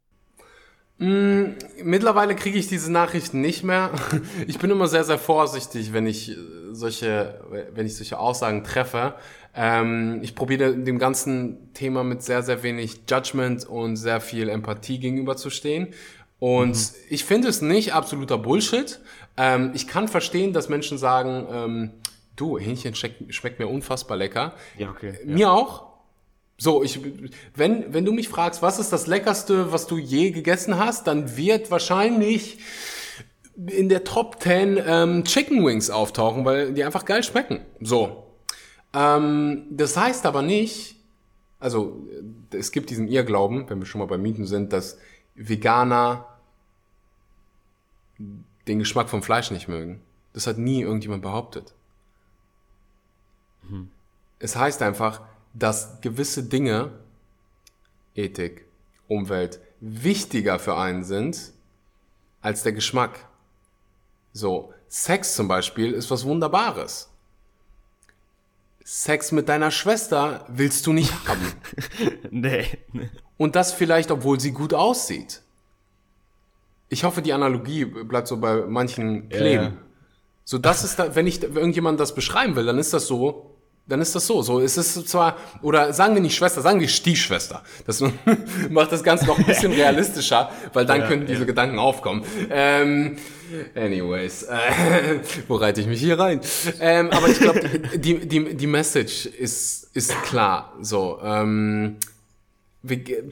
Mm, Mittlerweile kriege ich diese Nachrichten nicht mehr. Ich bin immer sehr, sehr vorsichtig, wenn ich äh, solche, wenn ich solche Aussagen treffe. Ähm, ich probiere dem ganzen Thema mit sehr, sehr wenig Judgment und sehr viel Empathie gegenüberzustehen. Und ich finde es nicht absoluter Bullshit. Ähm, ich kann verstehen, dass Menschen sagen, ähm, du, Hähnchen schmeckt, schmeckt mir unfassbar lecker. Ja, okay. Mir auch. So, ich, wenn, wenn du mich fragst, was ist das Leckerste, was du je gegessen hast, dann wird wahrscheinlich in der Top 10 ähm, Chicken Wings auftauchen, weil die einfach geil schmecken. So. Ähm, das heißt aber nicht, also es gibt diesen Irrglauben, wenn wir schon mal bei Mieten sind, dass Veganer den Geschmack vom Fleisch nicht mögen. Das hat nie irgendjemand behauptet. Es heißt einfach, dass gewisse Dinge, Ethik, Umwelt, wichtiger für einen sind als der Geschmack. So, Sex zum Beispiel ist was Wunderbares. Sex mit deiner Schwester willst du nicht haben. nee. Und das vielleicht, obwohl sie gut aussieht. Ich hoffe, die Analogie bleibt so bei manchen kleben. Ja. So, das ist da, wenn ich irgendjemand das beschreiben will, dann ist das so, dann ist das so. So, es ist zwar, oder sagen wir nicht Schwester, sagen wir Stiefschwester. Das macht das Ganze noch ein bisschen realistischer, weil dann Ja, könnten diese ja. Gedanken aufkommen. Ähm, anyways, äh, wo reite ich mich hier rein? Ähm, aber ich glaube, die, die, die Message ist, ist klar. So, ähm,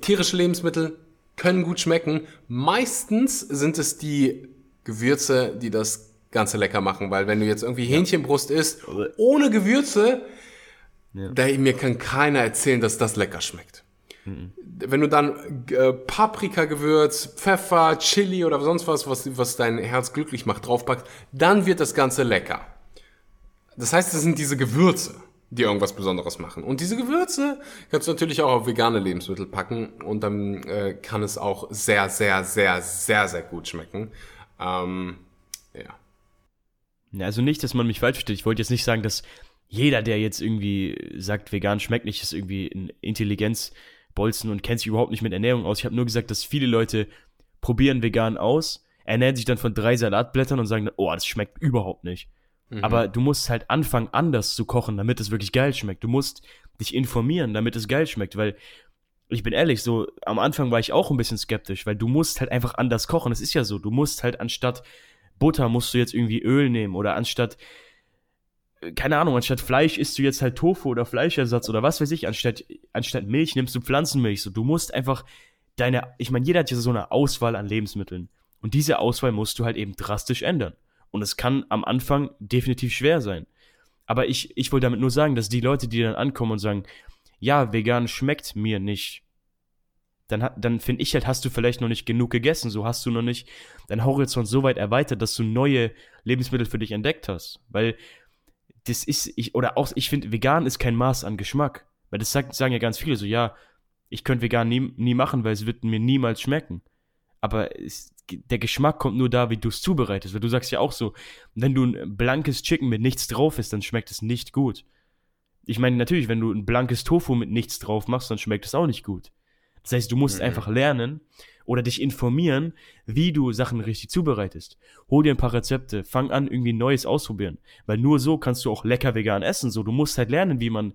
tierische Lebensmittel können gut schmecken. Meistens sind es die Gewürze, die das Ganze lecker machen, weil wenn du jetzt irgendwie Hähnchenbrust isst, ohne Gewürze, da mir kann keiner erzählen, dass das lecker schmeckt. Wenn du dann äh, Paprikagewürz, Pfeffer, Chili oder sonst was, was, was dein Herz glücklich macht, draufpackst, dann wird das Ganze lecker. Das heißt, es sind diese Gewürze, die irgendwas Besonderes machen. Und diese Gewürze kannst du natürlich auch auf vegane Lebensmittel packen und dann äh, kann es auch sehr, sehr, sehr, sehr, sehr gut schmecken. Ähm, ja. ja. Also nicht, dass man mich falsch versteht. Ich wollte jetzt nicht sagen, dass jeder, der jetzt irgendwie sagt, vegan schmeckt nicht, ist irgendwie ein Intelligenzbolzen und kennt sich überhaupt nicht mit Ernährung aus. Ich habe nur gesagt, dass viele Leute probieren vegan aus, ernähren sich dann von drei Salatblättern und sagen, oh, das schmeckt überhaupt nicht. Mhm. Aber du musst halt anfangen, anders zu kochen, damit es wirklich geil schmeckt. Du musst dich informieren, damit es geil schmeckt, weil ich bin ehrlich, so am Anfang war ich auch ein bisschen skeptisch, weil du musst halt einfach anders kochen. Das ist ja so. Du musst halt anstatt Butter musst du jetzt irgendwie Öl nehmen oder anstatt äh, keine Ahnung, anstatt Fleisch isst du jetzt halt Tofu oder Fleischersatz oder was weiß ich, anstatt, anstatt Milch nimmst du Pflanzenmilch. So, du musst einfach deine, ich meine, jeder hat ja so eine Auswahl an Lebensmitteln. Und diese Auswahl musst du halt eben drastisch ändern. Und es kann am Anfang definitiv schwer sein. Aber ich, ich wollte damit nur sagen, dass die Leute, die dann ankommen und sagen, ja, vegan schmeckt mir nicht, dann, dann finde ich halt, hast du vielleicht noch nicht genug gegessen, so hast du noch nicht dein Horizont so weit erweitert, dass du neue Lebensmittel für dich entdeckt hast. Weil das ist, ich, oder auch, ich finde, vegan ist kein Maß an Geschmack. Weil das sagt, sagen ja ganz viele so, ja, ich könnte vegan nie, nie machen, weil es wird mir niemals schmecken. Aber es, der Geschmack kommt nur da, wie du es zubereitest. Weil du sagst ja auch so, wenn du ein blankes Chicken mit nichts drauf ist, dann schmeckt es nicht gut. Ich meine, natürlich, wenn du ein blankes Tofu mit nichts drauf machst, dann schmeckt es auch nicht gut. Das heißt, du musst mhm. einfach lernen oder dich informieren, wie du Sachen richtig zubereitest. Hol dir ein paar Rezepte, fang an, irgendwie Neues ausprobieren. Weil nur so kannst du auch lecker vegan essen. So, du musst halt lernen, wie man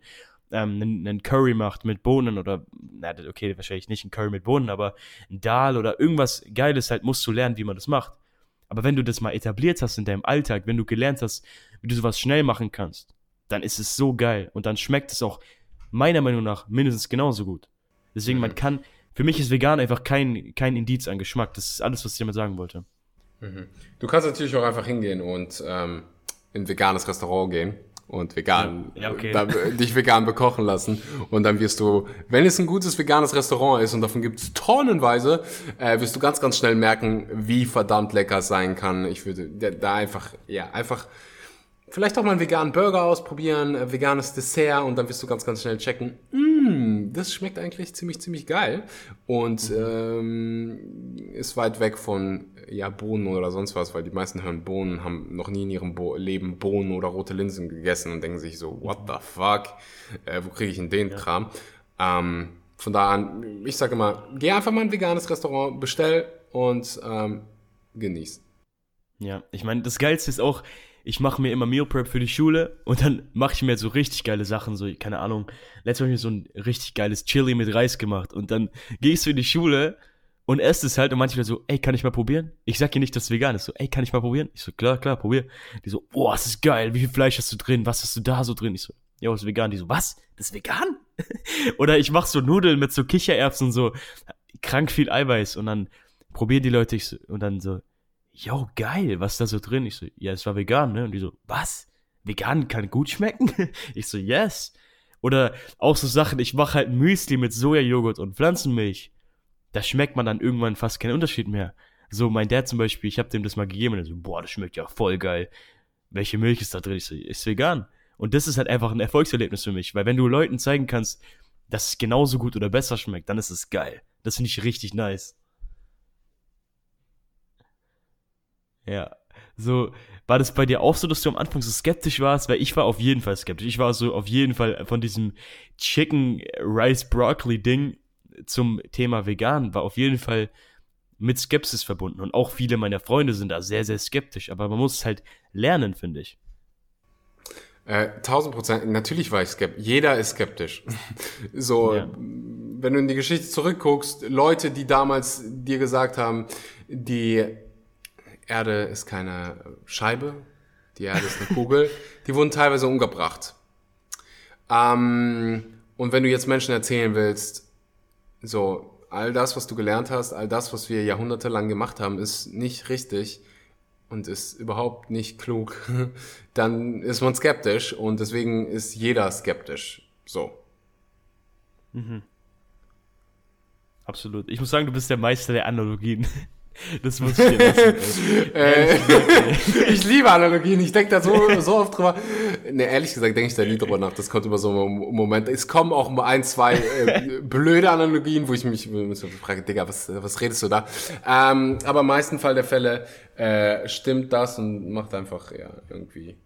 ähm, einen, Curry macht mit Bohnen oder, na, okay, wahrscheinlich nicht ein Curry mit Bohnen, aber ein Dal oder irgendwas Geiles halt musst du lernen, wie man das macht. Aber wenn du das mal etabliert hast in deinem Alltag, wenn du gelernt hast, wie du sowas schnell machen kannst, dann ist es so geil und dann schmeckt es auch meiner Meinung nach mindestens genauso gut. Deswegen, mhm. man kann, für mich ist vegan einfach kein, kein Indiz an Geschmack. Das ist alles, was ich damit sagen wollte. Mhm. Du kannst natürlich auch einfach hingehen und ähm, in ein veganes Restaurant gehen und vegan, ja, okay. da, dich vegan bekochen lassen. Und dann wirst du, wenn es ein gutes veganes Restaurant ist und davon gibt es tonnenweise, äh, wirst du ganz, ganz schnell merken, wie verdammt lecker es sein kann. Ich würde da einfach, ja, einfach vielleicht auch mal einen veganen Burger ausprobieren, äh, veganes Dessert und dann wirst du ganz, ganz schnell checken, mm, das schmeckt eigentlich ziemlich, ziemlich geil und ähm, ist weit weg von ja, Bohnen oder sonst was, weil die meisten hören Bohnen, haben noch nie in ihrem Bo Leben Bohnen oder rote Linsen gegessen und denken sich so, what the fuck, äh, wo kriege ich denn den ja. Kram? Ähm, von da an, ich sage immer, geh einfach mal in ein veganes Restaurant, bestell und ähm, genieß. Ja, ich meine, das Geilste ist auch, ich mache mir immer Meal Prep für die Schule und dann mache ich mir so richtig geile Sachen, so, keine Ahnung, letztes Mal habe ich mir so ein richtig geiles Chili mit Reis gemacht und dann gehe ich so in die Schule und esst es halt und manchmal so, ey, kann ich mal probieren? Ich sag dir nicht, dass es vegan ist. So, ey, kann ich mal probieren? Ich so, klar, klar, probier. Die so, boah, das ist geil. Wie viel Fleisch hast du drin? Was hast du da so drin? Ich so, ja, ist vegan. Die so, was? Das ist vegan? Oder ich mach so Nudeln mit so Kichererbsen und so krank viel Eiweiß und dann probieren die Leute ich so, und dann so, yo, geil, was ist da so drin? Ich so, ja, es war vegan, ne? Und die so, was? Vegan kann gut schmecken? Ich so, yes. Oder auch so Sachen, ich mache halt Müsli mit Sojajoghurt und Pflanzenmilch da schmeckt man dann irgendwann fast keinen Unterschied mehr. So, mein Dad zum Beispiel, ich habe dem das mal gegeben und er so, boah, das schmeckt ja voll geil. Welche Milch ist da drin? Ich so, ist vegan. Und das ist halt einfach ein Erfolgserlebnis für mich, weil wenn du Leuten zeigen kannst, dass es genauso gut oder besser schmeckt, dann ist es geil. Das finde ich richtig nice. Ja. So, war das bei dir auch so, dass du am Anfang so skeptisch warst? Weil ich war auf jeden Fall skeptisch. Ich war so auf jeden Fall von diesem Chicken Rice Broccoli Ding zum Thema vegan war auf jeden Fall mit Skepsis verbunden. Und auch viele meiner Freunde sind da sehr, sehr skeptisch. Aber man muss es halt lernen, finde ich. Äh, 1000 Prozent. Natürlich war ich skeptisch. Jeder ist skeptisch. so, ja. wenn du in die Geschichte zurückguckst, Leute, die damals dir gesagt haben, die Erde ist keine Scheibe, die Erde ist eine Kugel, die wurden teilweise umgebracht. Ähm, und wenn du jetzt Menschen erzählen willst, so, all das, was du gelernt hast, all das, was wir jahrhundertelang gemacht haben, ist nicht richtig und ist überhaupt nicht klug, dann ist man skeptisch und deswegen ist jeder skeptisch. So. Mhm. Absolut. Ich muss sagen, du bist der Meister der Analogien. Das muss ich dir lassen. Äh, ich liebe Analogien, ich denke da so, so oft drüber. Ne, ehrlich gesagt denke ich da nie drüber nach. Das kommt immer so im Moment. Es kommen auch mal ein, zwei äh, blöde Analogien, wo ich mich frage, Digga, was, was redest du da? Ähm, aber im meisten Fall der Fälle äh, stimmt das und macht einfach ja irgendwie.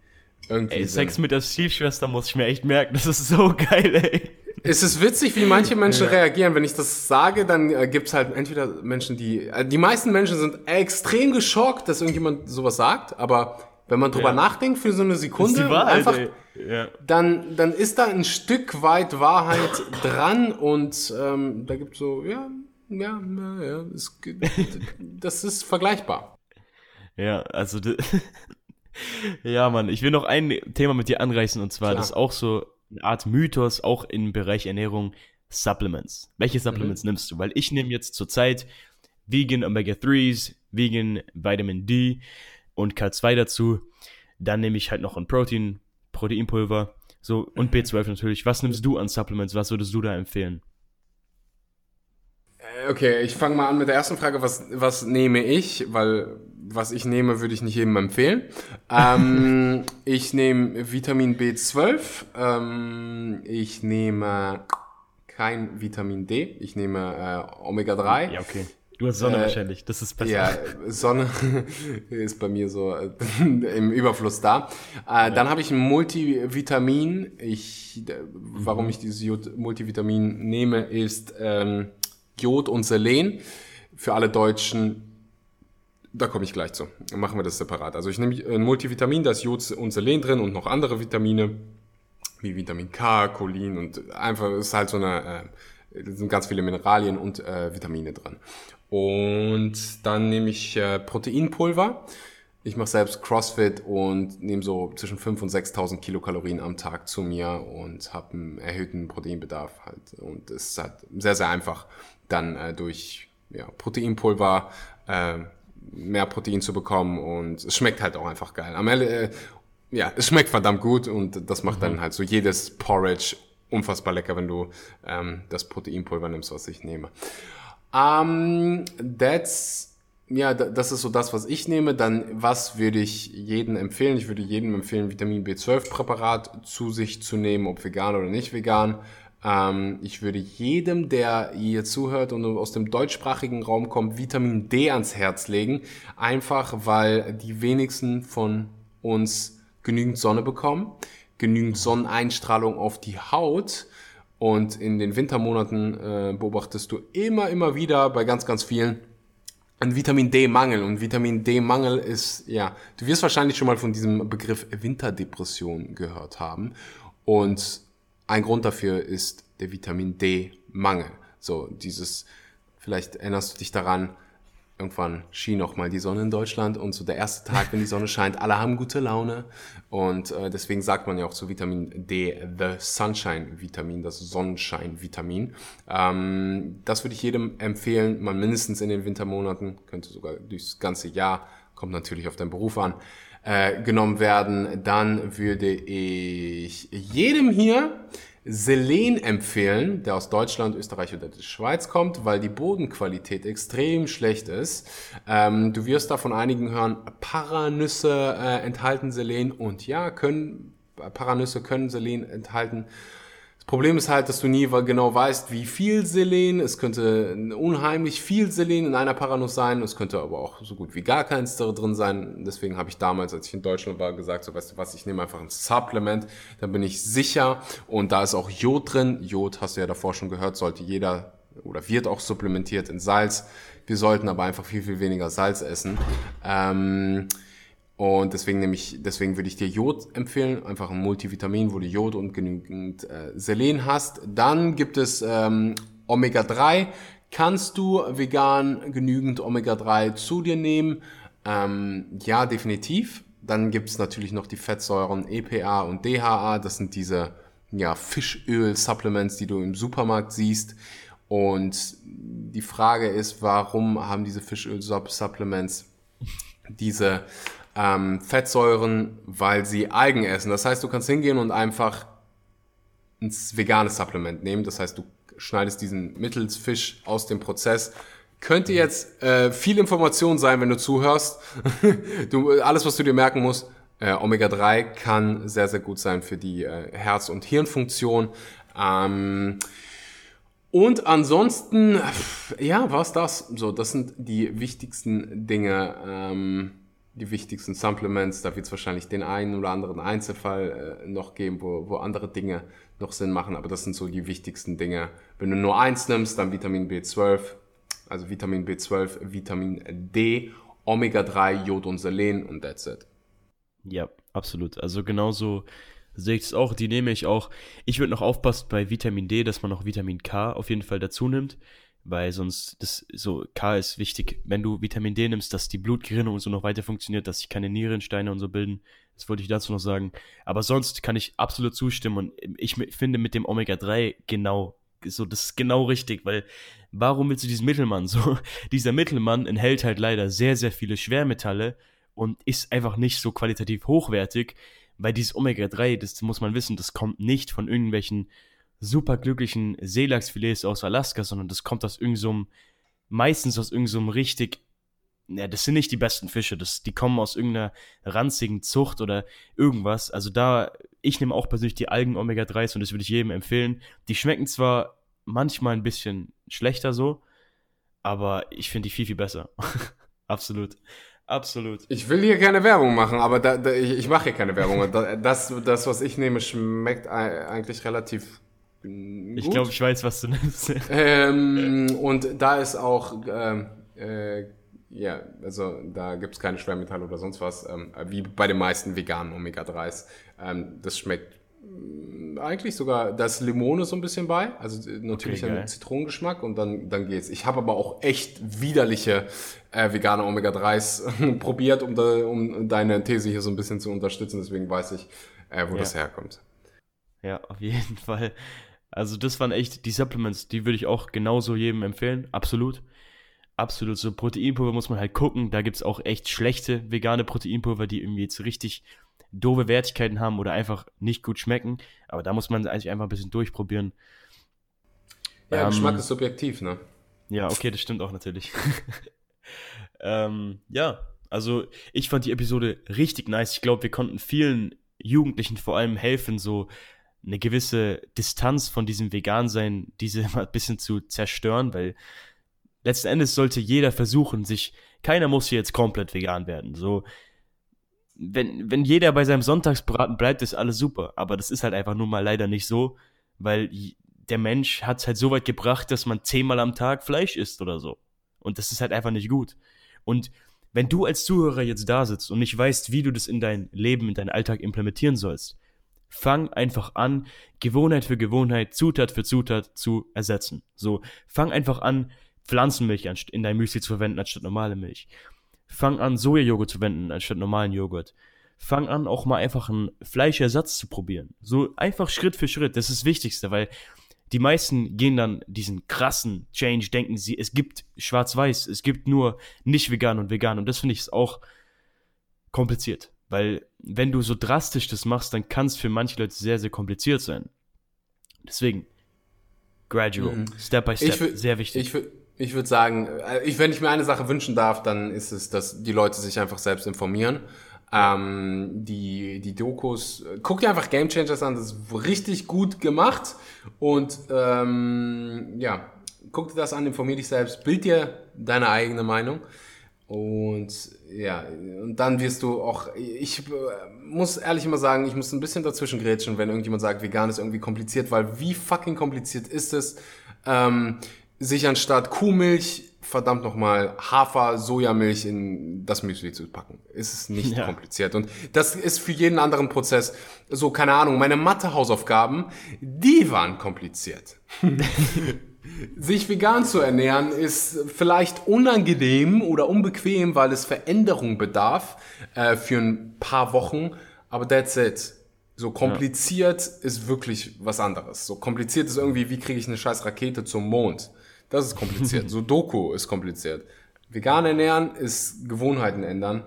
irgendwie ey, Sex mit der Stiefschwester muss ich mir echt merken. Das ist so geil, ey. Es ist witzig, wie manche Menschen ja. reagieren. Wenn ich das sage, dann äh, gibt's halt entweder Menschen, die. Äh, die meisten Menschen sind extrem geschockt, dass irgendjemand sowas sagt, aber wenn man drüber ja. nachdenkt für so eine Sekunde, Wahrheit, einfach, ja. dann, dann ist da ein Stück weit Wahrheit dran und ähm, da gibt's so, ja, ja, ja, ja es, das ist vergleichbar. Ja, also ja, Mann, ich will noch ein Thema mit dir anreißen und zwar, Klar. das ist auch so eine Art Mythos, auch im Bereich Ernährung, Supplements. Welche Supplements mhm. nimmst du? Weil ich nehme jetzt zurzeit Vegan Omega-3s, Vegan Vitamin D und K2 dazu. Dann nehme ich halt noch ein Protein, Proteinpulver, so und B12 natürlich. Was nimmst du an Supplements? Was würdest du da empfehlen? Äh, okay, ich fange mal an mit der ersten Frage. Was, was nehme ich? Weil was ich nehme, würde ich nicht jedem empfehlen. Ähm, ich nehme Vitamin B12. Ähm, ich nehme kein Vitamin D. Ich nehme äh, Omega 3. Ja, okay. Du hast Sonne äh, wahrscheinlich, das ist besser. Ja, Sonne ist bei mir so äh, im Überfluss da. Äh, ja. Dann habe ich ein Multivitamin. Ich, warum ich dieses Multivitamin nehme, ist ähm, Jod und Selen. Für alle Deutschen da komme ich gleich zu. Machen wir das separat. Also ich nehme ein Multivitamin, da ist Jod und Selen drin und noch andere Vitamine, wie Vitamin K, Cholin und einfach ist halt so eine, äh, sind ganz viele Mineralien und äh, Vitamine drin. Und dann nehme ich äh, Proteinpulver. Ich mache selbst CrossFit und nehme so zwischen 5.000 und 6.000 Kilokalorien am Tag zu mir und habe einen erhöhten Proteinbedarf halt. Und es ist halt sehr, sehr einfach, dann äh, durch ja, Proteinpulver äh, mehr Protein zu bekommen und es schmeckt halt auch einfach geil. Am Ende, äh, ja, es schmeckt verdammt gut und das macht mhm. dann halt so jedes Porridge unfassbar lecker, wenn du ähm, das Proteinpulver nimmst, was ich nehme. Um, that's, ja, das ist so das, was ich nehme. Dann, was würde ich jedem empfehlen? Ich würde jedem empfehlen, Vitamin B12 Präparat zu sich zu nehmen, ob vegan oder nicht vegan. Ähm, ich würde jedem, der hier zuhört und aus dem deutschsprachigen Raum kommt, Vitamin D ans Herz legen. Einfach weil die wenigsten von uns genügend Sonne bekommen, genügend Sonneneinstrahlung auf die Haut. Und in den Wintermonaten äh, beobachtest du immer, immer wieder bei ganz, ganz vielen einen Vitamin D-Mangel. Und Vitamin D-Mangel ist, ja, du wirst wahrscheinlich schon mal von diesem Begriff Winterdepression gehört haben. Und ein Grund dafür ist der Vitamin D-Mangel. So, dieses, vielleicht erinnerst du dich daran, irgendwann schien auch mal die Sonne in Deutschland und so der erste Tag, wenn die Sonne scheint, alle haben gute Laune und äh, deswegen sagt man ja auch zu Vitamin D the Sunshine Vitamin, das Sonnenschein Vitamin. Ähm, das würde ich jedem empfehlen, mal mindestens in den Wintermonaten, könnte sogar durchs ganze Jahr, kommt natürlich auf deinen Beruf an, äh, genommen werden, dann würde ich jedem hier Selen empfehlen, der aus Deutschland, Österreich oder der Schweiz kommt, weil die Bodenqualität extrem schlecht ist. Ähm, du wirst da von einigen hören, Paranüsse äh, enthalten Selen und ja, können Paranüsse können Selen enthalten. Das Problem ist halt, dass du nie genau weißt, wie viel Selen. Es könnte unheimlich viel Selen in einer Paranuss sein. Es könnte aber auch so gut wie gar keins drin sein. Deswegen habe ich damals, als ich in Deutschland war, gesagt, so weißt du was, ich nehme einfach ein Supplement. Dann bin ich sicher. Und da ist auch Jod drin. Jod, hast du ja davor schon gehört, sollte jeder oder wird auch supplementiert in Salz. Wir sollten aber einfach viel, viel weniger Salz essen. Ähm, und deswegen nehme ich, deswegen würde ich dir Jod empfehlen, einfach ein Multivitamin, wo du Jod und genügend äh, Selen hast. Dann gibt es ähm, Omega-3. Kannst du vegan genügend Omega-3 zu dir nehmen? Ähm, ja, definitiv. Dann gibt es natürlich noch die Fettsäuren EPA und DHA. Das sind diese ja, Fischöl-Supplements, die du im Supermarkt siehst. Und die Frage ist, warum haben diese Fischöl-Supplements diese ähm, Fettsäuren, weil sie Algen essen. Das heißt, du kannst hingehen und einfach ein veganes Supplement nehmen. Das heißt, du schneidest diesen Mittelsfisch aus dem Prozess, könnte jetzt äh, viel Information sein, wenn du zuhörst. du, alles, was du dir merken musst, äh, Omega-3 kann sehr, sehr gut sein für die äh, Herz- und Hirnfunktion. Ähm, und ansonsten, ja, war's das. So, das sind die wichtigsten Dinge, ähm, die wichtigsten Supplements. Da wird es wahrscheinlich den einen oder anderen Einzelfall äh, noch geben, wo, wo andere Dinge noch Sinn machen. Aber das sind so die wichtigsten Dinge. Wenn du nur eins nimmst, dann Vitamin B12, also Vitamin B12, Vitamin D, Omega-3, Jod und Selen und that's it. Ja, absolut. Also genauso sehe ich es auch. Die nehme ich auch. Ich würde noch aufpassen bei Vitamin D, dass man noch Vitamin K auf jeden Fall dazu nimmt, weil sonst das so K ist wichtig, wenn du Vitamin D nimmst, dass die Blutgerinnung und so noch weiter funktioniert, dass sich keine Nierensteine und so bilden. Das wollte ich dazu noch sagen. Aber sonst kann ich absolut zustimmen und ich finde mit dem Omega 3 genau so, das ist genau richtig, weil warum willst du diesen Mittelmann so? Dieser Mittelmann enthält halt leider sehr, sehr viele Schwermetalle und ist einfach nicht so qualitativ hochwertig, weil dieses Omega-3, das muss man wissen, das kommt nicht von irgendwelchen superglücklichen Seelachsfilets aus Alaska, sondern das kommt aus irgendeinem, meistens aus irgendeinem richtig, ja, das sind nicht die besten Fische, das, die kommen aus irgendeiner ranzigen Zucht oder irgendwas. Also da, ich nehme auch persönlich die Algen Omega-3s und das würde ich jedem empfehlen. Die schmecken zwar manchmal ein bisschen schlechter so, aber ich finde die viel, viel besser. Absolut. Absolut. Ich will hier keine Werbung machen, aber da, da, ich, ich mache hier keine Werbung. Das, das, was ich nehme, schmeckt eigentlich relativ gut. Ich glaube, ich weiß, was du nimmst. Ähm, und da ist auch, ähm, äh, ja, also da gibt es keine Schwermetalle oder sonst was, ähm, wie bei den meisten veganen Omega-3s. Ähm, das schmeckt eigentlich sogar das Limone so ein bisschen bei, also natürlich okay, ein Zitronengeschmack und dann, dann geht's. Ich habe aber auch echt widerliche äh, vegane Omega-3s probiert, um, da, um deine These hier so ein bisschen zu unterstützen, deswegen weiß ich, äh, wo ja. das herkommt. Ja, auf jeden Fall. Also das waren echt die Supplements, die würde ich auch genauso jedem empfehlen, absolut. Absolut, so Proteinpulver muss man halt gucken, da gibt es auch echt schlechte vegane Proteinpulver, die irgendwie jetzt richtig doofe Wertigkeiten haben oder einfach nicht gut schmecken. Aber da muss man eigentlich einfach ein bisschen durchprobieren. Ja, ähm, Geschmack ist subjektiv, ne? Ja, okay, das stimmt auch natürlich. ähm, ja, also ich fand die Episode richtig nice. Ich glaube, wir konnten vielen Jugendlichen vor allem helfen, so eine gewisse Distanz von diesem Vegan-Sein, diese mal ein bisschen zu zerstören, weil letzten Endes sollte jeder versuchen, sich, keiner muss hier jetzt komplett vegan werden. So, wenn, wenn jeder bei seinem Sonntagsbraten bleibt, ist alles super. Aber das ist halt einfach nur mal leider nicht so, weil der Mensch hat es halt so weit gebracht, dass man zehnmal am Tag Fleisch isst oder so. Und das ist halt einfach nicht gut. Und wenn du als Zuhörer jetzt da sitzt und nicht weißt, wie du das in dein Leben, in deinen Alltag implementieren sollst, fang einfach an, Gewohnheit für Gewohnheit, Zutat für Zutat zu ersetzen. So, fang einfach an, Pflanzenmilch in dein Müsli zu verwenden anstatt normale Milch. Fang an, Sojajoghurt zu verwenden anstatt normalen Joghurt. Fang an, auch mal einfach einen Fleischersatz zu probieren. So einfach Schritt für Schritt. Das ist das Wichtigste, weil die meisten gehen dann diesen krassen Change, denken sie, es gibt schwarz-weiß, es gibt nur nicht vegan und vegan. Und das finde ich auch kompliziert. Weil wenn du so drastisch das machst, dann kann es für manche Leute sehr, sehr kompliziert sein. Deswegen, gradual, mhm. step by step, will, sehr wichtig. Ich ich würde sagen, äh, ich, wenn ich mir eine Sache wünschen darf, dann ist es, dass die Leute sich einfach selbst informieren. Ähm, die, die Dokus, guck dir einfach Game Changers an, das ist richtig gut gemacht. Und ähm, ja, guck dir das an, informier dich selbst, bild dir deine eigene Meinung. Und ja, und dann wirst du auch, ich äh, muss ehrlich immer sagen, ich muss ein bisschen dazwischen grätschen, wenn irgendjemand sagt, vegan ist irgendwie kompliziert, weil wie fucking kompliziert ist es? Ähm, sich anstatt Kuhmilch verdammt nochmal Hafer, Sojamilch in das Müsli zu packen. Ist es nicht ja. kompliziert. Und das ist für jeden anderen Prozess so, keine Ahnung, meine Mathe-Hausaufgaben, die waren kompliziert. Sich vegan zu ernähren ist vielleicht unangenehm oder unbequem, weil es Veränderung bedarf äh, für ein paar Wochen, aber that's it. So kompliziert ja. ist wirklich was anderes. So kompliziert ist irgendwie, wie kriege ich eine scheiß Rakete zum Mond? Das ist kompliziert. Sudoku ist kompliziert. Vegan ernähren ist Gewohnheiten ändern.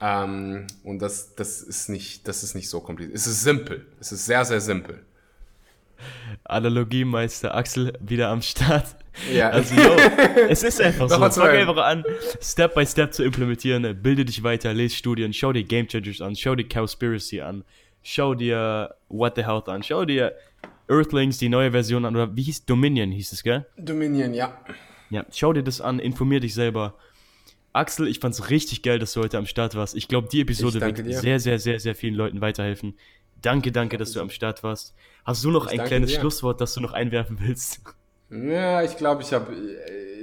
Ähm, und das, das, ist nicht, das ist nicht so kompliziert. Es ist simpel. Es ist sehr, sehr simpel. Analogiemeister Axel wieder am Start. Ja. Also, yo, es ist einfach so. Fang einfach an, Step by Step zu implementieren. Bilde dich weiter, lese Studien, schau dir Game Changers an, schau dir Cowspiracy an, schau dir What the Health an, schau dir Earthlings, die neue Version an, oder wie hieß Dominion, hieß es, gell? Dominion, ja. Ja, schau dir das an, informier dich selber. Axel, ich fand's richtig geil, dass du heute am Start warst. Ich glaube, die Episode wird dir. sehr, sehr, sehr, sehr vielen Leuten weiterhelfen. Danke, danke, dass du am Start warst. Hast du noch Ich ein kleines dir. Schlusswort, das du noch einwerfen willst? Ja, ich glaube, ich habe,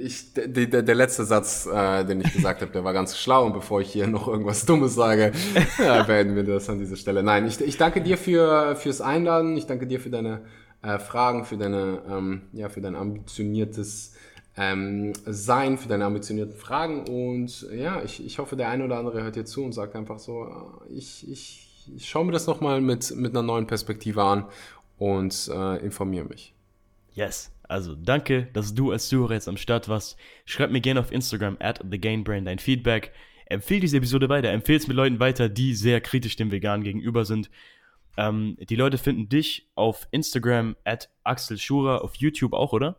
ich, der, der, der letzte Satz, äh, den ich gesagt habe, der war ganz schlau. Und bevor ich hier noch irgendwas Dummes sage, ja, beenden wir das an dieser Stelle. Nein, ich, ich danke dir für fürs Einladen. Ich danke dir für deine äh, Fragen, für deine, ähm, ja, für dein ambitioniertes ähm, Sein, für deine ambitionierten Fragen. Und ja, ich, ich hoffe, der eine oder andere hört dir zu und sagt einfach so, äh, ich, ich, ich schaue mir das nochmal mit, mit einer neuen Perspektive an und äh, informiere mich. Yes. Also danke, dass du als Zuhörer jetzt am Start warst. Schreib mir gerne auf Instagram at TheGainBrain dein Feedback. Empfehl diese Episode weiter. Empfehl es mit Leuten weiter, die sehr kritisch dem Vegan gegenüber sind. Ähm, die Leute finden dich auf Instagram at Axel Schurer, auf YouTube auch, oder?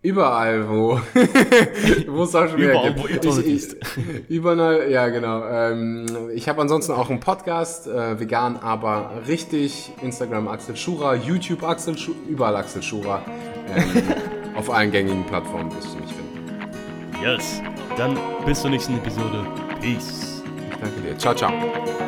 Überall, wo. wo schon wieder Überall, gibt. wo Internet ist. überall, ja, genau. Ähm, ich habe ansonsten auch einen Podcast, äh, vegan, aber richtig. Instagram Axel Schura, YouTube Axel Schura, überall Axel Schura. Ähm, auf allen gängigen Plattformen wirst du mich finden. Yes. Dann bis zur nächsten Episode. Peace. Ich danke dir. Ciao, ciao.